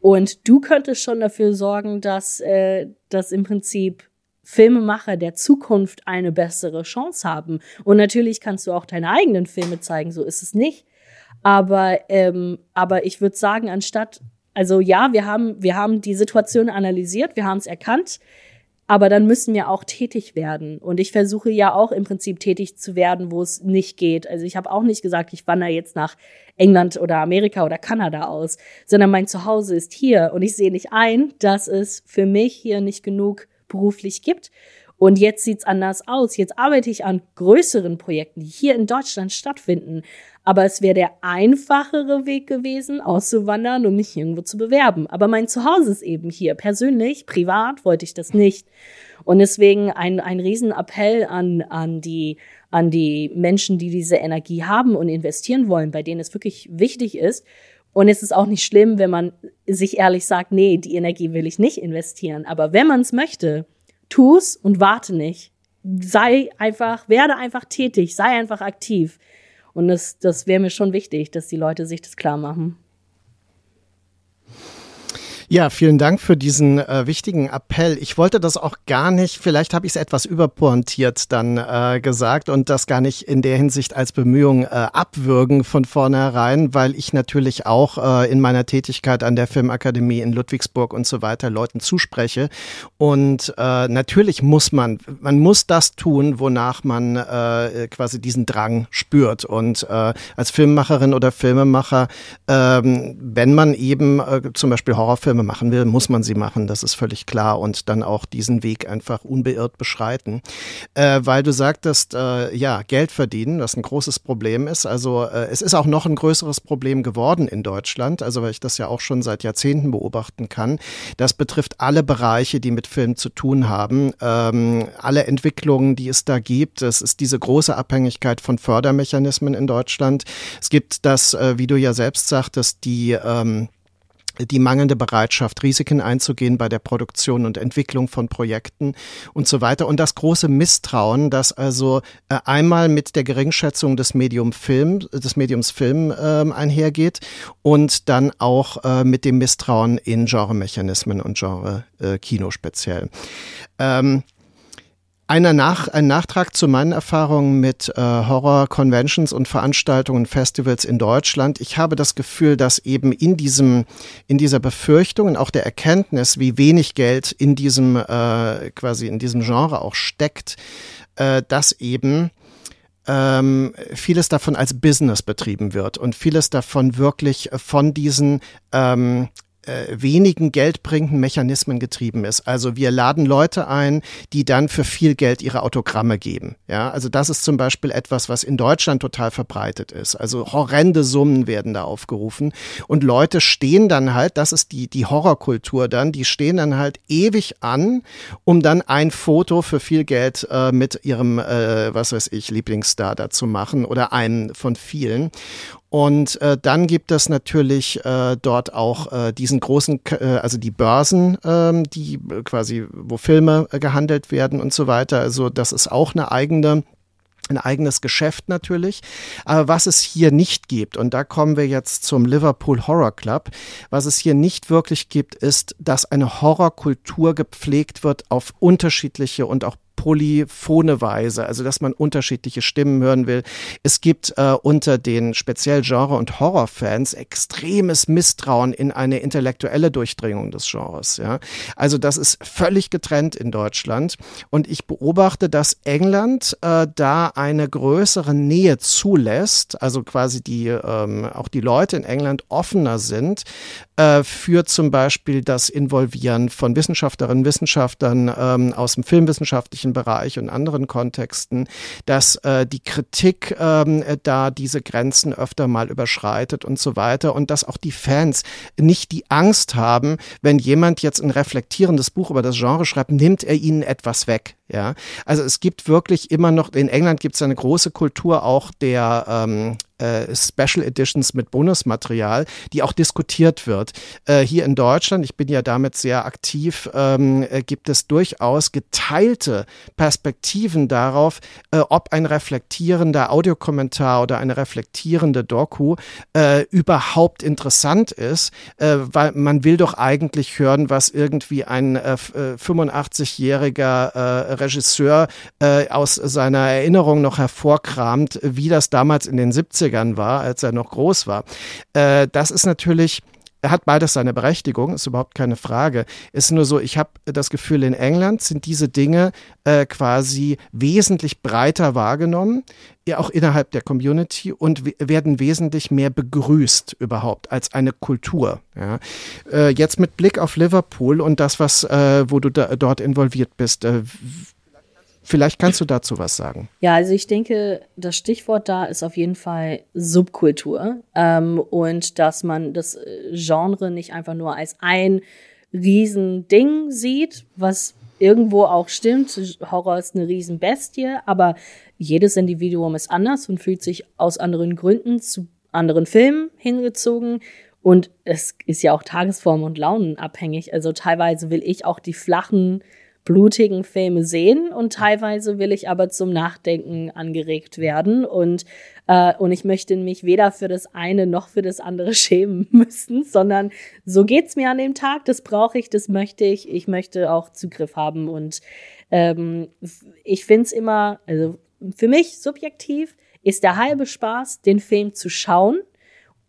Und du könntest schon dafür sorgen, dass, äh, dass im Prinzip Filmemacher der Zukunft eine bessere Chance haben. Und natürlich kannst du auch deine eigenen Filme zeigen, so ist es nicht. Aber, ähm, aber ich würde sagen, anstatt also ja, wir haben, wir haben die Situation analysiert, wir haben es erkannt, aber dann müssen wir auch tätig werden. Und ich versuche ja auch im Prinzip tätig zu werden, wo es nicht geht. Also ich habe auch nicht gesagt, ich wandere jetzt nach England oder Amerika oder Kanada aus, sondern mein Zuhause ist hier und ich sehe nicht ein, dass es für mich hier nicht genug beruflich gibt. Und jetzt sieht's anders aus. Jetzt arbeite ich an größeren Projekten, die hier in Deutschland stattfinden. Aber es wäre der einfachere Weg gewesen, auszuwandern und mich irgendwo zu bewerben. Aber mein Zuhause ist eben hier. Persönlich, privat wollte ich das nicht. Und deswegen ein, ein Riesenappell an, an die, an die Menschen, die diese Energie haben und investieren wollen, bei denen es wirklich wichtig ist. Und es ist auch nicht schlimm, wenn man sich ehrlich sagt, nee, die Energie will ich nicht investieren. Aber wenn man es möchte, tu's und warte nicht. Sei einfach, werde einfach tätig, sei einfach aktiv. Und das, das wäre mir schon wichtig, dass die Leute sich das klar machen. Ja, vielen Dank für diesen äh, wichtigen Appell. Ich wollte das auch gar nicht, vielleicht habe ich es etwas überpointiert dann äh, gesagt und das gar nicht in der Hinsicht als Bemühung äh, abwürgen von vornherein, weil ich natürlich auch äh, in meiner Tätigkeit an der Filmakademie in Ludwigsburg und so weiter Leuten zuspreche. Und äh, natürlich muss man, man muss das tun, wonach man äh, quasi diesen Drang spürt. Und als Filmemacherin oder Filmemacher, äh, wenn man eben zum Beispiel Horrorfilme Filme machen will, muss man sie machen, das ist völlig klar und dann auch diesen Weg einfach unbeirrt beschreiten. Äh, weil du sagtest, äh, ja, Geld verdienen, was ein großes Problem ist. Also äh, es ist auch noch ein größeres Problem geworden in Deutschland, also weil ich das ja auch schon seit Jahrzehnten beobachten kann. Das betrifft alle Bereiche, die mit Film zu tun haben, ähm, alle Entwicklungen, die es da gibt. Es ist diese große Abhängigkeit von Fördermechanismen in Deutschland. Es gibt das, äh, wie du ja selbst sagtest, die ähm, die mangelnde Bereitschaft, Risiken einzugehen bei der Produktion und Entwicklung von Projekten und so weiter. Und das große Misstrauen, das also äh, einmal mit der Geringschätzung des Medium Film, des Mediums Film äh, einhergeht und dann auch äh, mit dem Misstrauen in Genremechanismen und Genre äh, Kino speziell. Ähm, einer Nach ein Nachtrag zu meinen Erfahrungen mit äh, Horror-Conventions und Veranstaltungen, Festivals in Deutschland. Ich habe das Gefühl, dass eben in diesem, in dieser Befürchtung und auch der Erkenntnis, wie wenig Geld in diesem, äh, quasi in diesem Genre auch steckt, äh, dass eben ähm, vieles davon als Business betrieben wird und vieles davon wirklich von diesen ähm, äh, wenigen geldbringenden Mechanismen getrieben ist. Also wir laden Leute ein, die dann für viel Geld ihre Autogramme geben. Ja, also das ist zum Beispiel etwas, was in Deutschland total verbreitet ist. Also horrende Summen werden da aufgerufen und Leute stehen dann halt, das ist die, die Horrorkultur dann, die stehen dann halt ewig an, um dann ein Foto für viel Geld äh, mit ihrem, äh, was weiß ich, Lieblingsstar da zu machen oder einen von vielen. Und äh, dann gibt es natürlich äh, dort auch äh, diesen großen, äh, also die Börsen, ähm, die quasi, wo Filme äh, gehandelt werden und so weiter. Also das ist auch eine eigene ein eigenes Geschäft natürlich. Aber was es hier nicht gibt, und da kommen wir jetzt zum Liverpool Horror Club, was es hier nicht wirklich gibt, ist, dass eine Horrorkultur gepflegt wird auf unterschiedliche und auch polyphone Weise, also dass man unterschiedliche Stimmen hören will. Es gibt äh, unter den speziell Genre- und Horrorfans extremes Misstrauen in eine intellektuelle Durchdringung des Genres. Ja? Also das ist völlig getrennt in Deutschland und ich beobachte, dass England äh, da eine größere Nähe zulässt, also quasi die ähm, auch die Leute in England offener sind äh, für zum Beispiel das Involvieren von Wissenschaftlerinnen, Wissenschaftlern ähm, aus dem filmwissenschaftlichen Bereich und anderen Kontexten, dass äh, die Kritik ähm, da diese Grenzen öfter mal überschreitet und so weiter und dass auch die Fans nicht die Angst haben, wenn jemand jetzt ein reflektierendes Buch über das Genre schreibt, nimmt er ihnen etwas weg. Ja, also es gibt wirklich immer noch, in England gibt es eine große Kultur auch der ähm, äh, Special Editions mit Bonusmaterial, die auch diskutiert wird. Äh, hier in Deutschland, ich bin ja damit sehr aktiv, ähm, äh, gibt es durchaus geteilte Perspektiven darauf, äh, ob ein reflektierender Audiokommentar oder eine reflektierende Doku äh, überhaupt interessant ist, äh, weil man will doch eigentlich hören, was irgendwie ein 85-jähriger Regisseur aus seiner Erinnerung noch hervorkramt, wie das damals in den 70ern war, als er noch groß war. Äh, das ist natürlich er hat beides seine Berechtigung, ist überhaupt keine Frage. Ist nur so, ich habe das Gefühl, in England sind diese Dinge äh, quasi wesentlich breiter wahrgenommen, ja auch innerhalb der Community und werden wesentlich mehr begrüßt überhaupt als eine Kultur. Ja. Äh, jetzt mit Blick auf Liverpool und das, was, äh, wo du da, dort involviert bist, äh, Vielleicht kannst du dazu was sagen. Ja, also ich denke, das Stichwort da ist auf jeden Fall Subkultur ähm, und dass man das äh, Genre nicht einfach nur als ein Riesending sieht, was irgendwo auch stimmt. Horror ist eine Riesenbestie, aber jedes Individuum ist anders und fühlt sich aus anderen Gründen zu anderen Filmen hingezogen. Und es ist ja auch Tagesform und Launen abhängig. Also teilweise will ich auch die flachen blutigen Filme sehen und teilweise will ich aber zum Nachdenken angeregt werden und äh, und ich möchte mich weder für das eine noch für das andere <laughs> schämen müssen, sondern so geht's mir an dem Tag, das brauche ich, das möchte ich, ich möchte auch Zugriff haben und ähm, ich find's immer, also für mich subjektiv ist der halbe Spaß, den Film zu schauen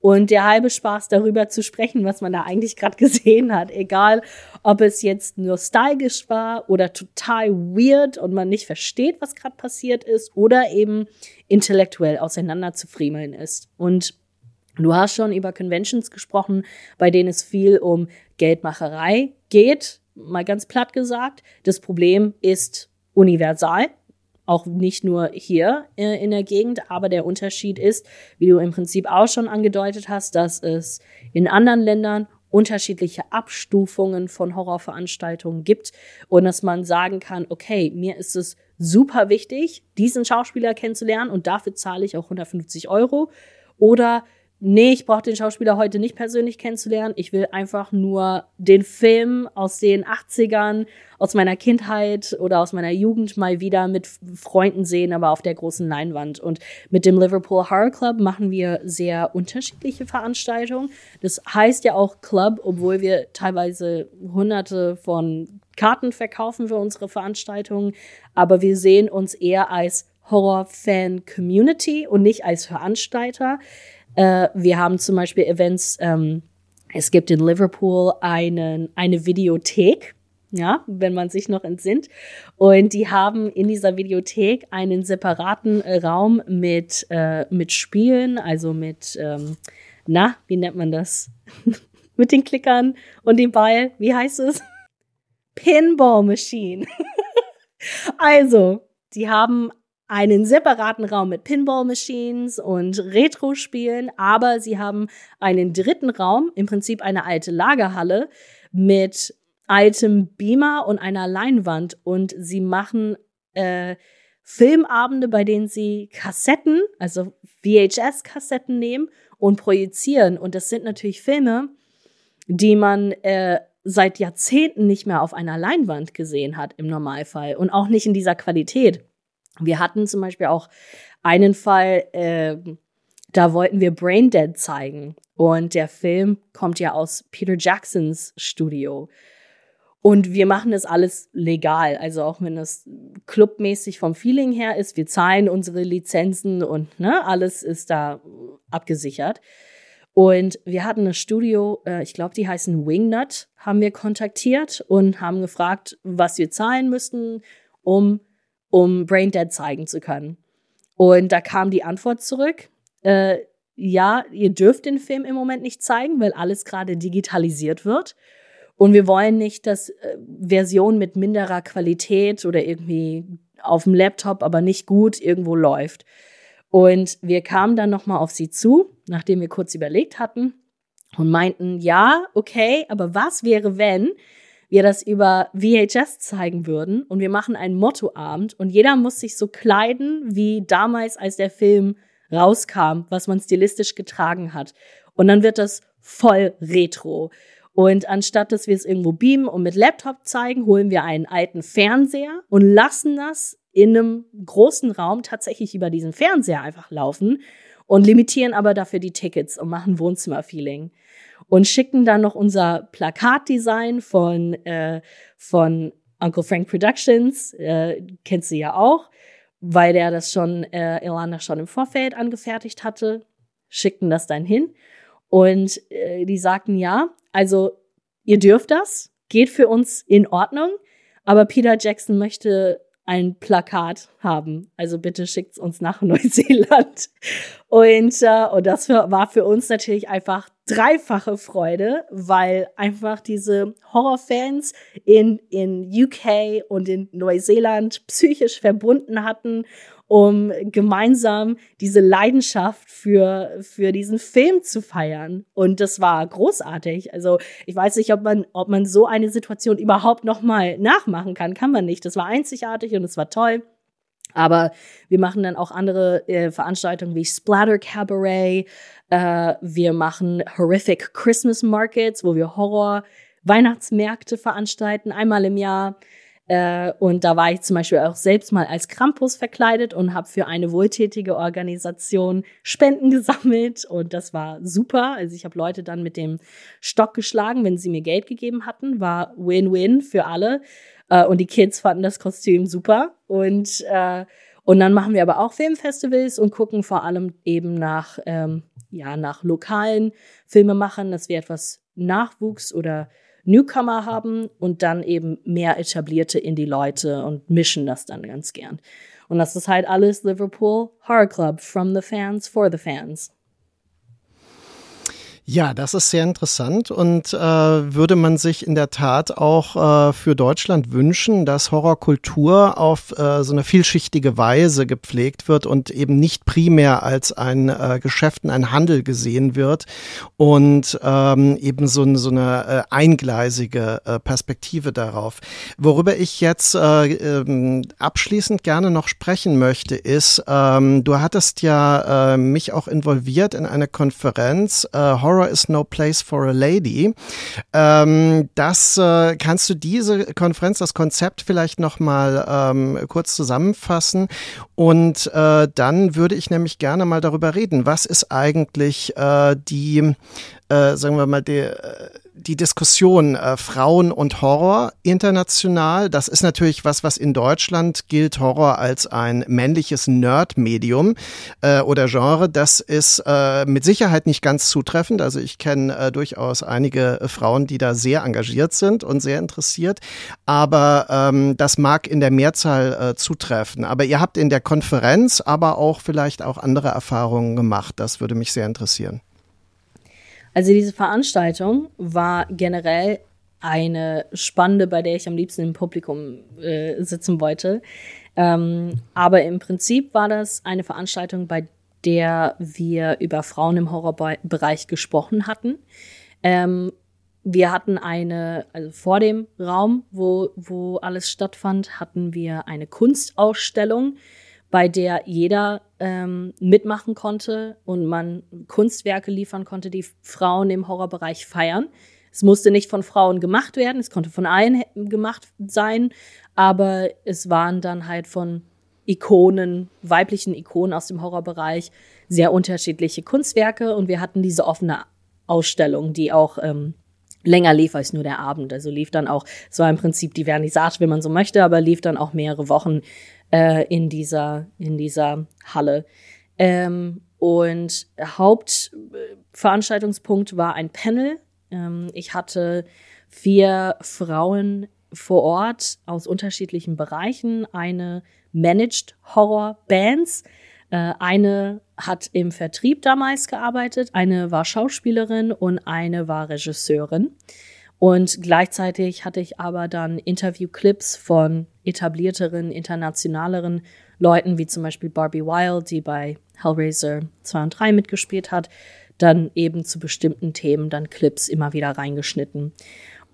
und der halbe Spaß darüber zu sprechen, was man da eigentlich gerade gesehen hat. Egal, ob es jetzt nostalgisch war oder total weird und man nicht versteht, was gerade passiert ist oder eben intellektuell auseinander zu friemeln ist. Und du hast schon über Conventions gesprochen, bei denen es viel um Geldmacherei geht, mal ganz platt gesagt. Das Problem ist universal auch nicht nur hier äh, in der Gegend, aber der Unterschied ist, wie du im Prinzip auch schon angedeutet hast, dass es in anderen Ländern unterschiedliche Abstufungen von Horrorveranstaltungen gibt und dass man sagen kann, okay, mir ist es super wichtig, diesen Schauspieler kennenzulernen und dafür zahle ich auch 150 Euro. Oder nee, ich brauche den Schauspieler heute nicht persönlich kennenzulernen. Ich will einfach nur den Film aus den 80ern, aus meiner Kindheit oder aus meiner Jugend mal wieder mit Freunden sehen, aber auf der großen Leinwand. Und mit dem Liverpool Horror Club machen wir sehr unterschiedliche Veranstaltungen. Das heißt ja auch Club, obwohl wir teilweise hunderte von Karten verkaufen für unsere Veranstaltungen. Aber wir sehen uns eher als Horror-Fan-Community und nicht als Veranstalter. Äh, wir haben zum Beispiel Events, ähm, es gibt in Liverpool einen, eine Videothek, ja, wenn man sich noch entsinnt. Und die haben in dieser Videothek einen separaten Raum mit, äh, mit Spielen, also mit, ähm, na, wie nennt man das? <laughs> mit den Klickern und dem Ball. Wie heißt es? Pinball Machine. <laughs> also, die haben einen separaten Raum mit Pinball Machines und Retro-Spielen, aber sie haben einen dritten Raum, im Prinzip eine alte Lagerhalle mit altem Beamer und einer Leinwand und sie machen äh, Filmabende, bei denen sie Kassetten, also VHS-Kassetten nehmen und projizieren. Und das sind natürlich Filme, die man äh, seit Jahrzehnten nicht mehr auf einer Leinwand gesehen hat im Normalfall und auch nicht in dieser Qualität. Wir hatten zum Beispiel auch einen Fall, äh, da wollten wir Braindead zeigen und der Film kommt ja aus Peter Jacksons Studio. Und wir machen das alles legal, also auch wenn das clubmäßig vom Feeling her ist. Wir zahlen unsere Lizenzen und ne, alles ist da abgesichert. Und wir hatten ein Studio, äh, ich glaube, die heißen Wingnut, haben wir kontaktiert und haben gefragt, was wir zahlen müssten, um, um Braindead zeigen zu können. Und da kam die Antwort zurück, äh, ja, ihr dürft den Film im Moment nicht zeigen, weil alles gerade digitalisiert wird. Und wir wollen nicht, dass äh, Version mit minderer Qualität oder irgendwie auf dem Laptop, aber nicht gut irgendwo läuft. Und wir kamen dann nochmal auf sie zu, nachdem wir kurz überlegt hatten und meinten, ja, okay, aber was wäre, wenn wir das über VHS zeigen würden und wir machen einen Mottoabend und jeder muss sich so kleiden wie damals, als der Film rauskam, was man stilistisch getragen hat. Und dann wird das voll retro. Und anstatt dass wir es irgendwo beamen und mit Laptop zeigen, holen wir einen alten Fernseher und lassen das in einem großen Raum tatsächlich über diesen Fernseher einfach laufen und limitieren aber dafür die Tickets und machen Wohnzimmerfeeling und schicken dann noch unser Plakatdesign von äh, von Uncle Frank Productions, äh, kennst du ja auch, weil der das schon äh, Ilana schon im Vorfeld angefertigt hatte, schickten das dann hin und äh, die sagten ja, also ihr dürft das, geht für uns in Ordnung, aber Peter Jackson möchte ein Plakat haben. Also bitte schickt's uns nach <laughs> Neuseeland. Und, äh, und das für, war für uns natürlich einfach dreifache Freude, weil einfach diese Horrorfans in, in UK und in Neuseeland psychisch verbunden hatten um gemeinsam diese Leidenschaft für, für diesen Film zu feiern. Und das war großartig. Also ich weiß nicht, ob man, ob man so eine Situation überhaupt nochmal nachmachen kann. Kann man nicht. Das war einzigartig und es war toll. Aber wir machen dann auch andere äh, Veranstaltungen wie Splatter Cabaret. Äh, wir machen Horrific Christmas Markets, wo wir Horror Weihnachtsmärkte veranstalten, einmal im Jahr. Äh, und da war ich zum Beispiel auch selbst mal als Krampus verkleidet und habe für eine wohltätige Organisation Spenden gesammelt. Und das war super. Also ich habe Leute dann mit dem Stock geschlagen, wenn sie mir Geld gegeben hatten. War Win-Win für alle. Äh, und die Kids fanden das Kostüm super. Und, äh, und dann machen wir aber auch Filmfestivals und gucken vor allem eben nach, ähm, ja, nach lokalen Filmemachern, dass wir etwas Nachwuchs oder Newcomer haben und dann eben mehr etablierte Indie-Leute und mischen das dann ganz gern. Und das ist halt alles Liverpool Horror Club from the fans for the fans. Ja, das ist sehr interessant und äh, würde man sich in der Tat auch äh, für Deutschland wünschen, dass Horrorkultur auf äh, so eine vielschichtige Weise gepflegt wird und eben nicht primär als ein äh, Geschäft, ein Handel gesehen wird und ähm, eben so, so eine äh, eingleisige äh, Perspektive darauf. Worüber ich jetzt äh, äh, abschließend gerne noch sprechen möchte, ist, ähm, du hattest ja äh, mich auch involviert in eine Konferenz äh, Horror Horror is no place for a lady. Ähm, das äh, kannst du diese Konferenz, das Konzept vielleicht noch mal ähm, kurz zusammenfassen und äh, dann würde ich nämlich gerne mal darüber reden. Was ist eigentlich äh, die, äh, sagen wir mal, die äh, die Diskussion äh, Frauen und Horror international. Das ist natürlich was, was in Deutschland gilt Horror als ein männliches Nerd-Medium äh, oder Genre. Das ist äh, mit Sicherheit nicht ganz zutreffend. Also ich kenne äh, durchaus einige Frauen, die da sehr engagiert sind und sehr interessiert. Aber ähm, das mag in der Mehrzahl äh, zutreffen. Aber ihr habt in der Konferenz aber auch vielleicht auch andere Erfahrungen gemacht. Das würde mich sehr interessieren. Also diese Veranstaltung war generell eine spannende, bei der ich am liebsten im Publikum äh, sitzen wollte. Ähm, aber im Prinzip war das eine Veranstaltung, bei der wir über Frauen im Horrorbereich gesprochen hatten. Ähm, wir hatten eine, also vor dem Raum, wo, wo alles stattfand, hatten wir eine Kunstausstellung, bei der jeder ähm, mitmachen konnte und man Kunstwerke liefern konnte, die Frauen im Horrorbereich feiern. Es musste nicht von Frauen gemacht werden, es konnte von allen gemacht sein, aber es waren dann halt von Ikonen, weiblichen Ikonen aus dem Horrorbereich, sehr unterschiedliche Kunstwerke und wir hatten diese offene Ausstellung, die auch ähm, länger lief als nur der Abend. Also lief dann auch, es war im Prinzip die Vernissage, wenn man so möchte, aber lief dann auch mehrere Wochen äh, in, dieser, in dieser Halle. Ähm, und Hauptveranstaltungspunkt war ein Panel. Ähm, ich hatte vier Frauen vor Ort aus unterschiedlichen Bereichen. Eine managed Horror Bands, äh, eine hat im Vertrieb damals gearbeitet, eine war Schauspielerin und eine war Regisseurin. Und gleichzeitig hatte ich aber dann Interviewclips von etablierteren, internationaleren Leuten, wie zum Beispiel Barbie Wild, die bei Hellraiser 2 und 3 mitgespielt hat, dann eben zu bestimmten Themen dann Clips immer wieder reingeschnitten.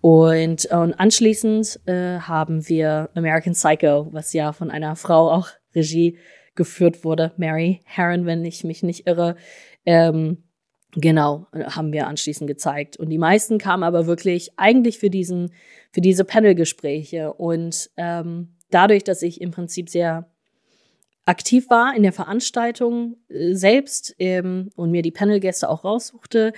Und, und anschließend äh, haben wir American Psycho, was ja von einer Frau auch Regie geführt wurde, Mary Herron, wenn ich mich nicht irre. Ähm, genau, haben wir anschließend gezeigt. Und die meisten kamen aber wirklich eigentlich für diesen, für diese Panelgespräche. Und ähm, dadurch, dass ich im Prinzip sehr aktiv war in der Veranstaltung äh, selbst ähm, und mir die Panelgäste auch raussuchte,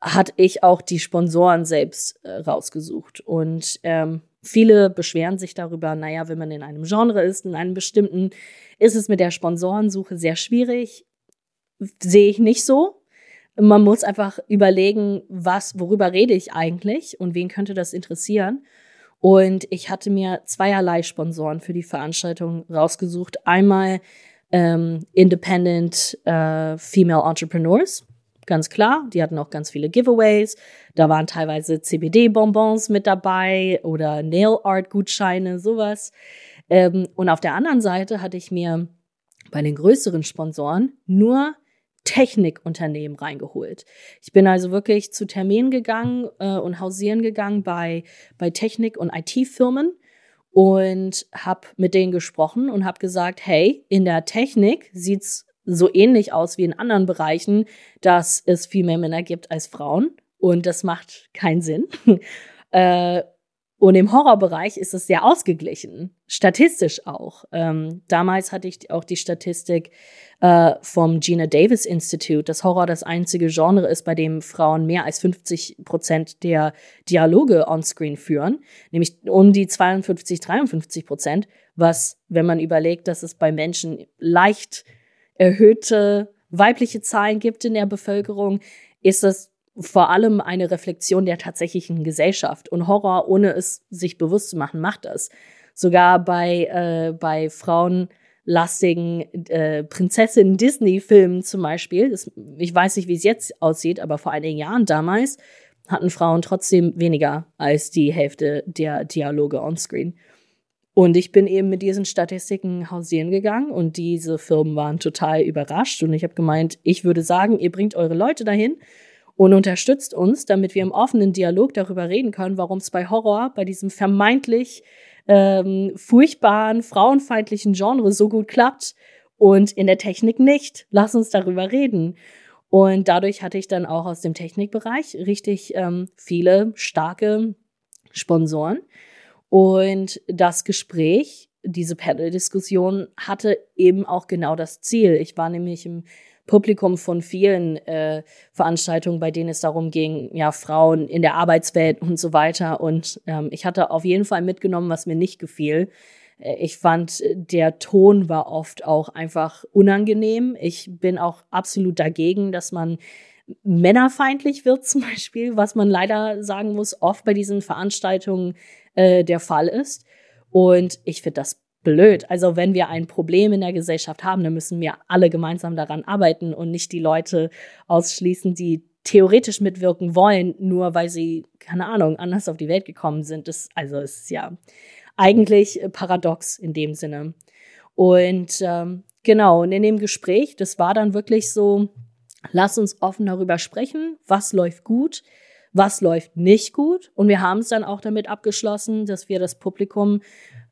hatte ich auch die Sponsoren selbst äh, rausgesucht. Und ähm, viele beschweren sich darüber, naja, wenn man in einem Genre ist, in einem bestimmten, ist es mit der Sponsorensuche sehr schwierig. Sehe ich nicht so. Man muss einfach überlegen, was, worüber rede ich eigentlich und wen könnte das interessieren. Und ich hatte mir zweierlei Sponsoren für die Veranstaltung rausgesucht. Einmal ähm, Independent äh, Female Entrepreneurs, ganz klar. Die hatten auch ganz viele Giveaways. Da waren teilweise CBD-Bonbons mit dabei oder Nail Art-Gutscheine, sowas. Ähm, und auf der anderen Seite hatte ich mir bei den größeren Sponsoren nur Technikunternehmen reingeholt. Ich bin also wirklich zu Terminen gegangen äh, und hausieren gegangen bei, bei Technik- und IT-Firmen und habe mit denen gesprochen und habe gesagt, hey, in der Technik sieht's so ähnlich aus wie in anderen Bereichen, dass es viel mehr Männer gibt als Frauen und das macht keinen Sinn. <laughs> äh, und im Horrorbereich ist es sehr ausgeglichen, statistisch auch. Ähm, damals hatte ich auch die Statistik äh, vom Gina Davis Institute, dass Horror das einzige Genre ist, bei dem Frauen mehr als 50 Prozent der Dialoge onscreen führen, nämlich um die 52, 53 Prozent, was, wenn man überlegt, dass es bei Menschen leicht erhöhte weibliche Zahlen gibt in der Bevölkerung, ist das vor allem eine Reflexion der tatsächlichen Gesellschaft. Und Horror, ohne es sich bewusst zu machen, macht das. Sogar bei, äh, bei frauenlastigen äh, Prinzessinnen-Disney-Filmen zum Beispiel, das, ich weiß nicht, wie es jetzt aussieht, aber vor einigen Jahren damals hatten Frauen trotzdem weniger als die Hälfte der Dialoge onscreen. Und ich bin eben mit diesen Statistiken hausieren gegangen und diese Firmen waren total überrascht und ich habe gemeint, ich würde sagen, ihr bringt eure Leute dahin und unterstützt uns, damit wir im offenen Dialog darüber reden können, warum es bei Horror, bei diesem vermeintlich ähm, furchtbaren, frauenfeindlichen Genre so gut klappt und in der Technik nicht. Lass uns darüber reden. Und dadurch hatte ich dann auch aus dem Technikbereich richtig ähm, viele starke Sponsoren. Und das Gespräch, diese Panel-Diskussion hatte eben auch genau das Ziel. Ich war nämlich im Publikum von vielen äh, Veranstaltungen, bei denen es darum ging, ja, Frauen in der Arbeitswelt und so weiter. Und ähm, ich hatte auf jeden Fall mitgenommen, was mir nicht gefiel. Äh, ich fand, der Ton war oft auch einfach unangenehm. Ich bin auch absolut dagegen, dass man männerfeindlich wird <laughs> zum Beispiel, was man leider sagen muss, oft bei diesen Veranstaltungen äh, der Fall ist. Und ich finde das blöd. Also wenn wir ein Problem in der Gesellschaft haben, dann müssen wir alle gemeinsam daran arbeiten und nicht die Leute ausschließen, die theoretisch mitwirken wollen, nur weil sie, keine Ahnung, anders auf die Welt gekommen sind. Das, also es ist ja eigentlich paradox in dem Sinne. Und ähm, genau, und in dem Gespräch, das war dann wirklich so, lass uns offen darüber sprechen, was läuft gut, was läuft nicht gut. Und wir haben es dann auch damit abgeschlossen, dass wir das Publikum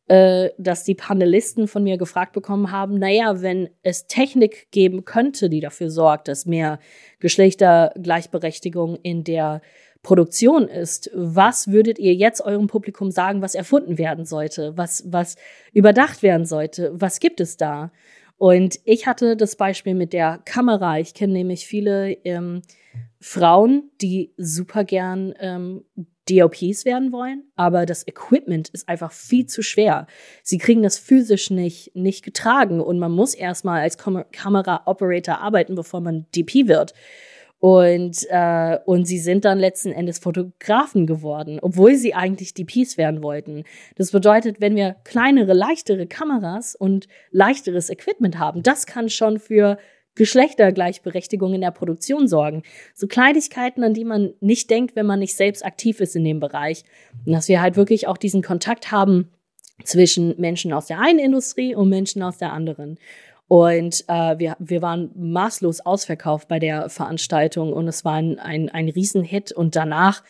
äh, dass die Panelisten von mir gefragt bekommen haben, naja, wenn es Technik geben könnte, die dafür sorgt, dass mehr Geschlechtergleichberechtigung in der Produktion ist, was würdet ihr jetzt eurem Publikum sagen, was erfunden werden sollte, was, was überdacht werden sollte, was gibt es da? Und ich hatte das Beispiel mit der Kamera. Ich kenne nämlich viele ähm, Frauen, die super gern ähm, DOPs werden wollen, aber das Equipment ist einfach viel zu schwer. Sie kriegen das physisch nicht, nicht getragen und man muss erstmal als Kam Kamera-Operator arbeiten, bevor man DP wird. Und, äh, und sie sind dann letzten Endes Fotografen geworden, obwohl sie eigentlich DPs werden wollten. Das bedeutet, wenn wir kleinere, leichtere Kameras und leichteres Equipment haben, das kann schon für Geschlechtergleichberechtigung in der Produktion sorgen. So Kleinigkeiten, an die man nicht denkt, wenn man nicht selbst aktiv ist in dem Bereich. Und dass wir halt wirklich auch diesen Kontakt haben zwischen Menschen aus der einen Industrie und Menschen aus der anderen. Und äh, wir, wir waren maßlos ausverkauft bei der Veranstaltung und es war ein, ein, ein Riesenhit. Und danach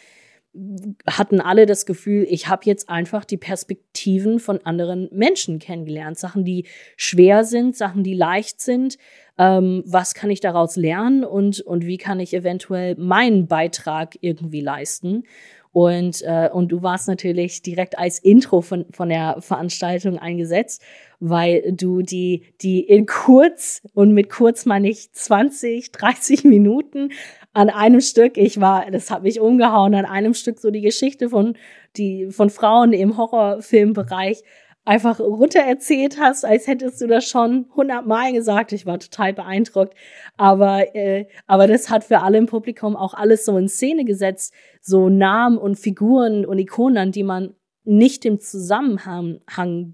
hatten alle das Gefühl, ich habe jetzt einfach die Perspektiven von anderen Menschen kennengelernt. Sachen, die schwer sind, Sachen, die leicht sind, ähm, was kann ich daraus lernen und, und wie kann ich eventuell meinen Beitrag irgendwie leisten. Und, äh, und du warst natürlich direkt als Intro von, von der Veranstaltung eingesetzt, weil du die, die in kurz, und mit kurz meine ich 20, 30 Minuten an einem Stück, ich war, das hat mich umgehauen, an einem Stück so die Geschichte von, die, von Frauen im Horrorfilmbereich einfach runtererzählt hast, als hättest du das schon hundertmal gesagt. Ich war total beeindruckt. Aber, äh, aber das hat für alle im Publikum auch alles so in Szene gesetzt. So Namen und Figuren und Ikonen, an die man nicht im Zusammenhang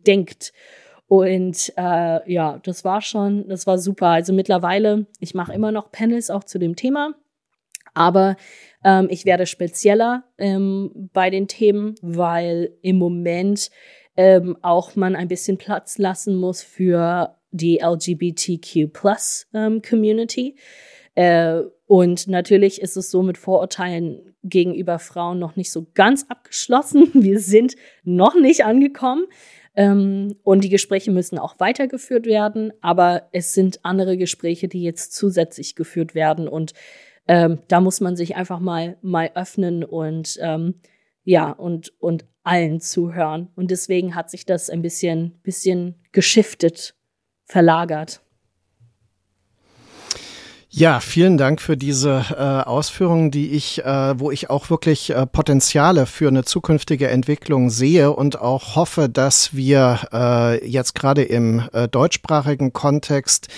denkt. Und äh, ja, das war schon, das war super. Also mittlerweile, ich mache immer noch Panels auch zu dem Thema. Aber ähm, ich werde spezieller ähm, bei den Themen, weil im Moment ähm, auch man ein bisschen Platz lassen muss für die LGBTQ plus ähm, Community. Äh, und natürlich ist es so mit Vorurteilen gegenüber Frauen noch nicht so ganz abgeschlossen. <laughs> Wir sind noch nicht angekommen. Ähm, und die Gespräche müssen auch weitergeführt werden. Aber es sind andere Gespräche, die jetzt zusätzlich geführt werden. Und ähm, da muss man sich einfach mal, mal öffnen und ähm, ja, und, und allen zuhören. Und deswegen hat sich das ein bisschen, bisschen geschiftet, verlagert. Ja, vielen Dank für diese äh, Ausführungen, die ich, äh, wo ich auch wirklich äh, Potenziale für eine zukünftige Entwicklung sehe und auch hoffe, dass wir äh, jetzt gerade im äh, deutschsprachigen Kontext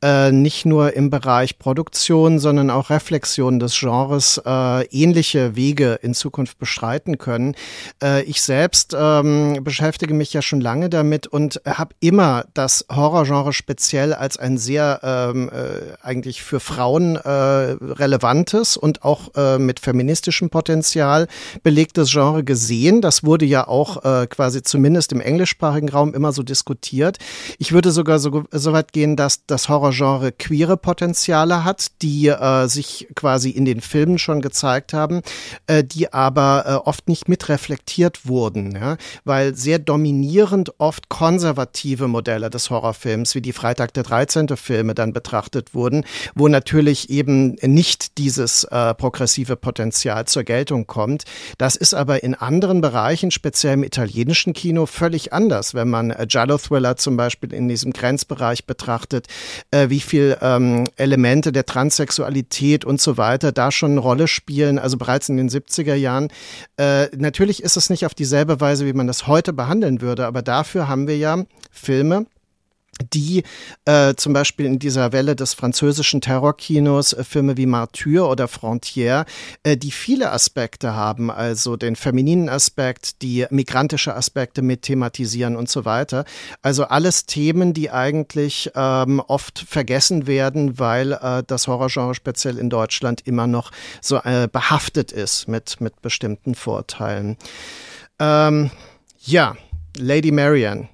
äh, nicht nur im Bereich Produktion, sondern auch Reflexion des Genres äh, ähnliche Wege in Zukunft beschreiten können. Äh, ich selbst ähm, beschäftige mich ja schon lange damit und habe immer das Horrorgenre speziell als ein sehr ähm, äh, eigentlich für Frauen äh, relevantes und auch äh, mit feministischem Potenzial belegtes Genre gesehen. Das wurde ja auch äh, quasi zumindest im englischsprachigen Raum immer so diskutiert. Ich würde sogar so, so weit gehen, dass das Horrorgenre queere Potenziale hat, die äh, sich quasi in den Filmen schon gezeigt haben, äh, die aber äh, oft nicht mitreflektiert wurden, ja? weil sehr dominierend oft konservative Modelle des Horrorfilms, wie die Freitag der 13. Filme dann betrachtet wurden, wo natürlich eben nicht dieses äh, progressive Potenzial zur Geltung kommt. Das ist aber in anderen Bereichen, speziell im italienischen Kino, völlig anders. Wenn man äh, Giallo-Thriller zum Beispiel in diesem Grenzbereich betrachtet, äh, wie viel ähm, Elemente der Transsexualität und so weiter da schon eine Rolle spielen, also bereits in den 70er Jahren. Äh, natürlich ist es nicht auf dieselbe Weise, wie man das heute behandeln würde, aber dafür haben wir ja Filme, die äh, zum Beispiel in dieser Welle des französischen Terrorkinos äh, Filme wie Martyr oder Frontière, äh, die viele Aspekte haben, also den femininen Aspekt, die migrantische Aspekte mit thematisieren und so weiter. Also alles Themen, die eigentlich ähm, oft vergessen werden, weil äh, das Horrorgenre speziell in Deutschland immer noch so äh, behaftet ist mit, mit bestimmten Vorteilen. Ähm, ja, Lady Marian.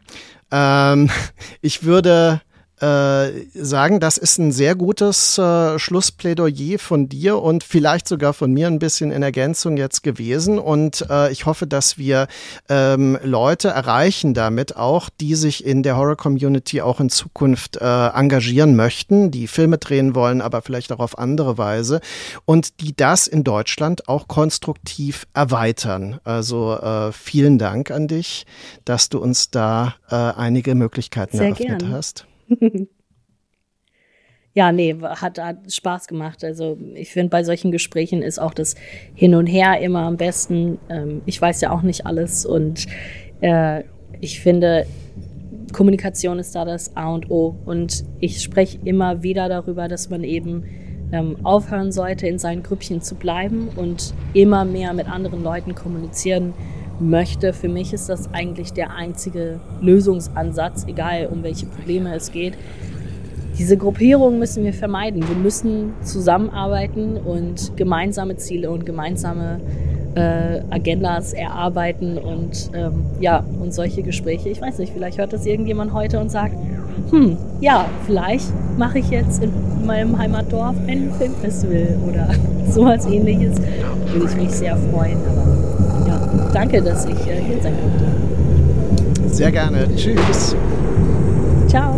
Ähm, <laughs> ich würde äh, sagen, das ist ein sehr gutes äh, Schlussplädoyer von dir und vielleicht sogar von mir ein bisschen in Ergänzung jetzt gewesen. Und äh, ich hoffe, dass wir ähm, Leute erreichen damit auch, die sich in der Horror-Community auch in Zukunft äh, engagieren möchten, die Filme drehen wollen, aber vielleicht auch auf andere Weise und die das in Deutschland auch konstruktiv erweitern. Also äh, vielen Dank an dich, dass du uns da äh, einige Möglichkeiten sehr eröffnet gern. hast. <laughs> ja, nee, hat, hat Spaß gemacht. Also ich finde, bei solchen Gesprächen ist auch das Hin und Her immer am besten. Ähm, ich weiß ja auch nicht alles und äh, ich finde, Kommunikation ist da das A und O. Und ich spreche immer wieder darüber, dass man eben ähm, aufhören sollte, in seinen Grüppchen zu bleiben und immer mehr mit anderen Leuten kommunizieren möchte. Für mich ist das eigentlich der einzige Lösungsansatz, egal um welche Probleme es geht. Diese Gruppierung müssen wir vermeiden. Wir müssen zusammenarbeiten und gemeinsame Ziele und gemeinsame äh, Agendas erarbeiten und ähm, ja, und solche Gespräche. Ich weiß nicht, vielleicht hört das irgendjemand heute und sagt, hm, ja, vielleicht mache ich jetzt in meinem Heimatdorf ein Filmfestival oder <laughs> sowas ähnliches. Würde ich mich sehr freuen. Aber danke, dass ich äh, hier sein durfte. Sehr gerne. Tschüss. Ciao.